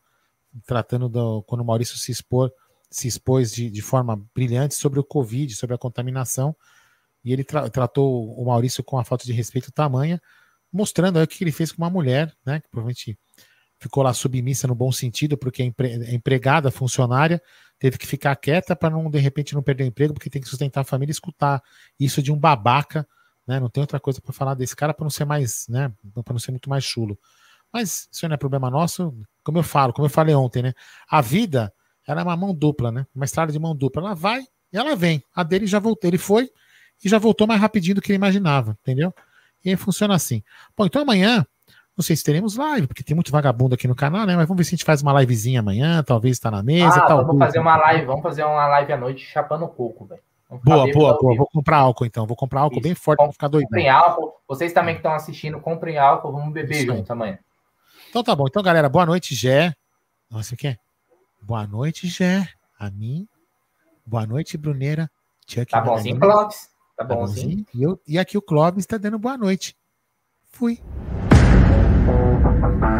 tratando do, quando o Maurício se expor, se expôs de, de forma brilhante sobre o Covid, sobre a contaminação, e ele tra tratou o Maurício com a falta de respeito tamanha, mostrando aí o que ele fez com uma mulher, né? Que provavelmente ficou lá submissa no bom sentido, porque a empregada, funcionária, teve que ficar quieta para não, de repente, não perder o emprego, porque tem que sustentar a família e escutar isso de um babaca, né? Não tem outra coisa para falar desse cara para não ser mais, né? Para não ser muito mais chulo. Mas isso não é problema nosso, como eu falo, como eu falei ontem, né? A vida, ela é uma mão dupla, né? Uma estrada de mão dupla. Ela vai e ela vem. A dele já voltou. Ele foi e já voltou mais rapidinho do que ele imaginava, entendeu? E aí funciona assim. Bom, então amanhã não sei se teremos live, porque tem muito vagabundo aqui no canal, né? Mas vamos ver se a gente faz uma livezinha amanhã, talvez tá na mesa. Ah, tal, vamos fazer uma live, vamos fazer uma live à noite chapando coco, velho. Boa, boa, boa. Vou comprar álcool então. Vou comprar álcool Isso. bem forte para ficar doido. Comprem álcool. Vocês também que estão assistindo, comprem álcool. Vamos beber Isso junto amanhã. Então tá bom. Então, galera, boa noite, Gé. Nossa, o que Boa noite, Gé. A mim. Boa noite, Bruneira. Chuck tá bonzinho, Clóvis. Tá, tá bonzinho. E, eu, e aqui o Clóvis está dando boa noite. Fui. Thank you.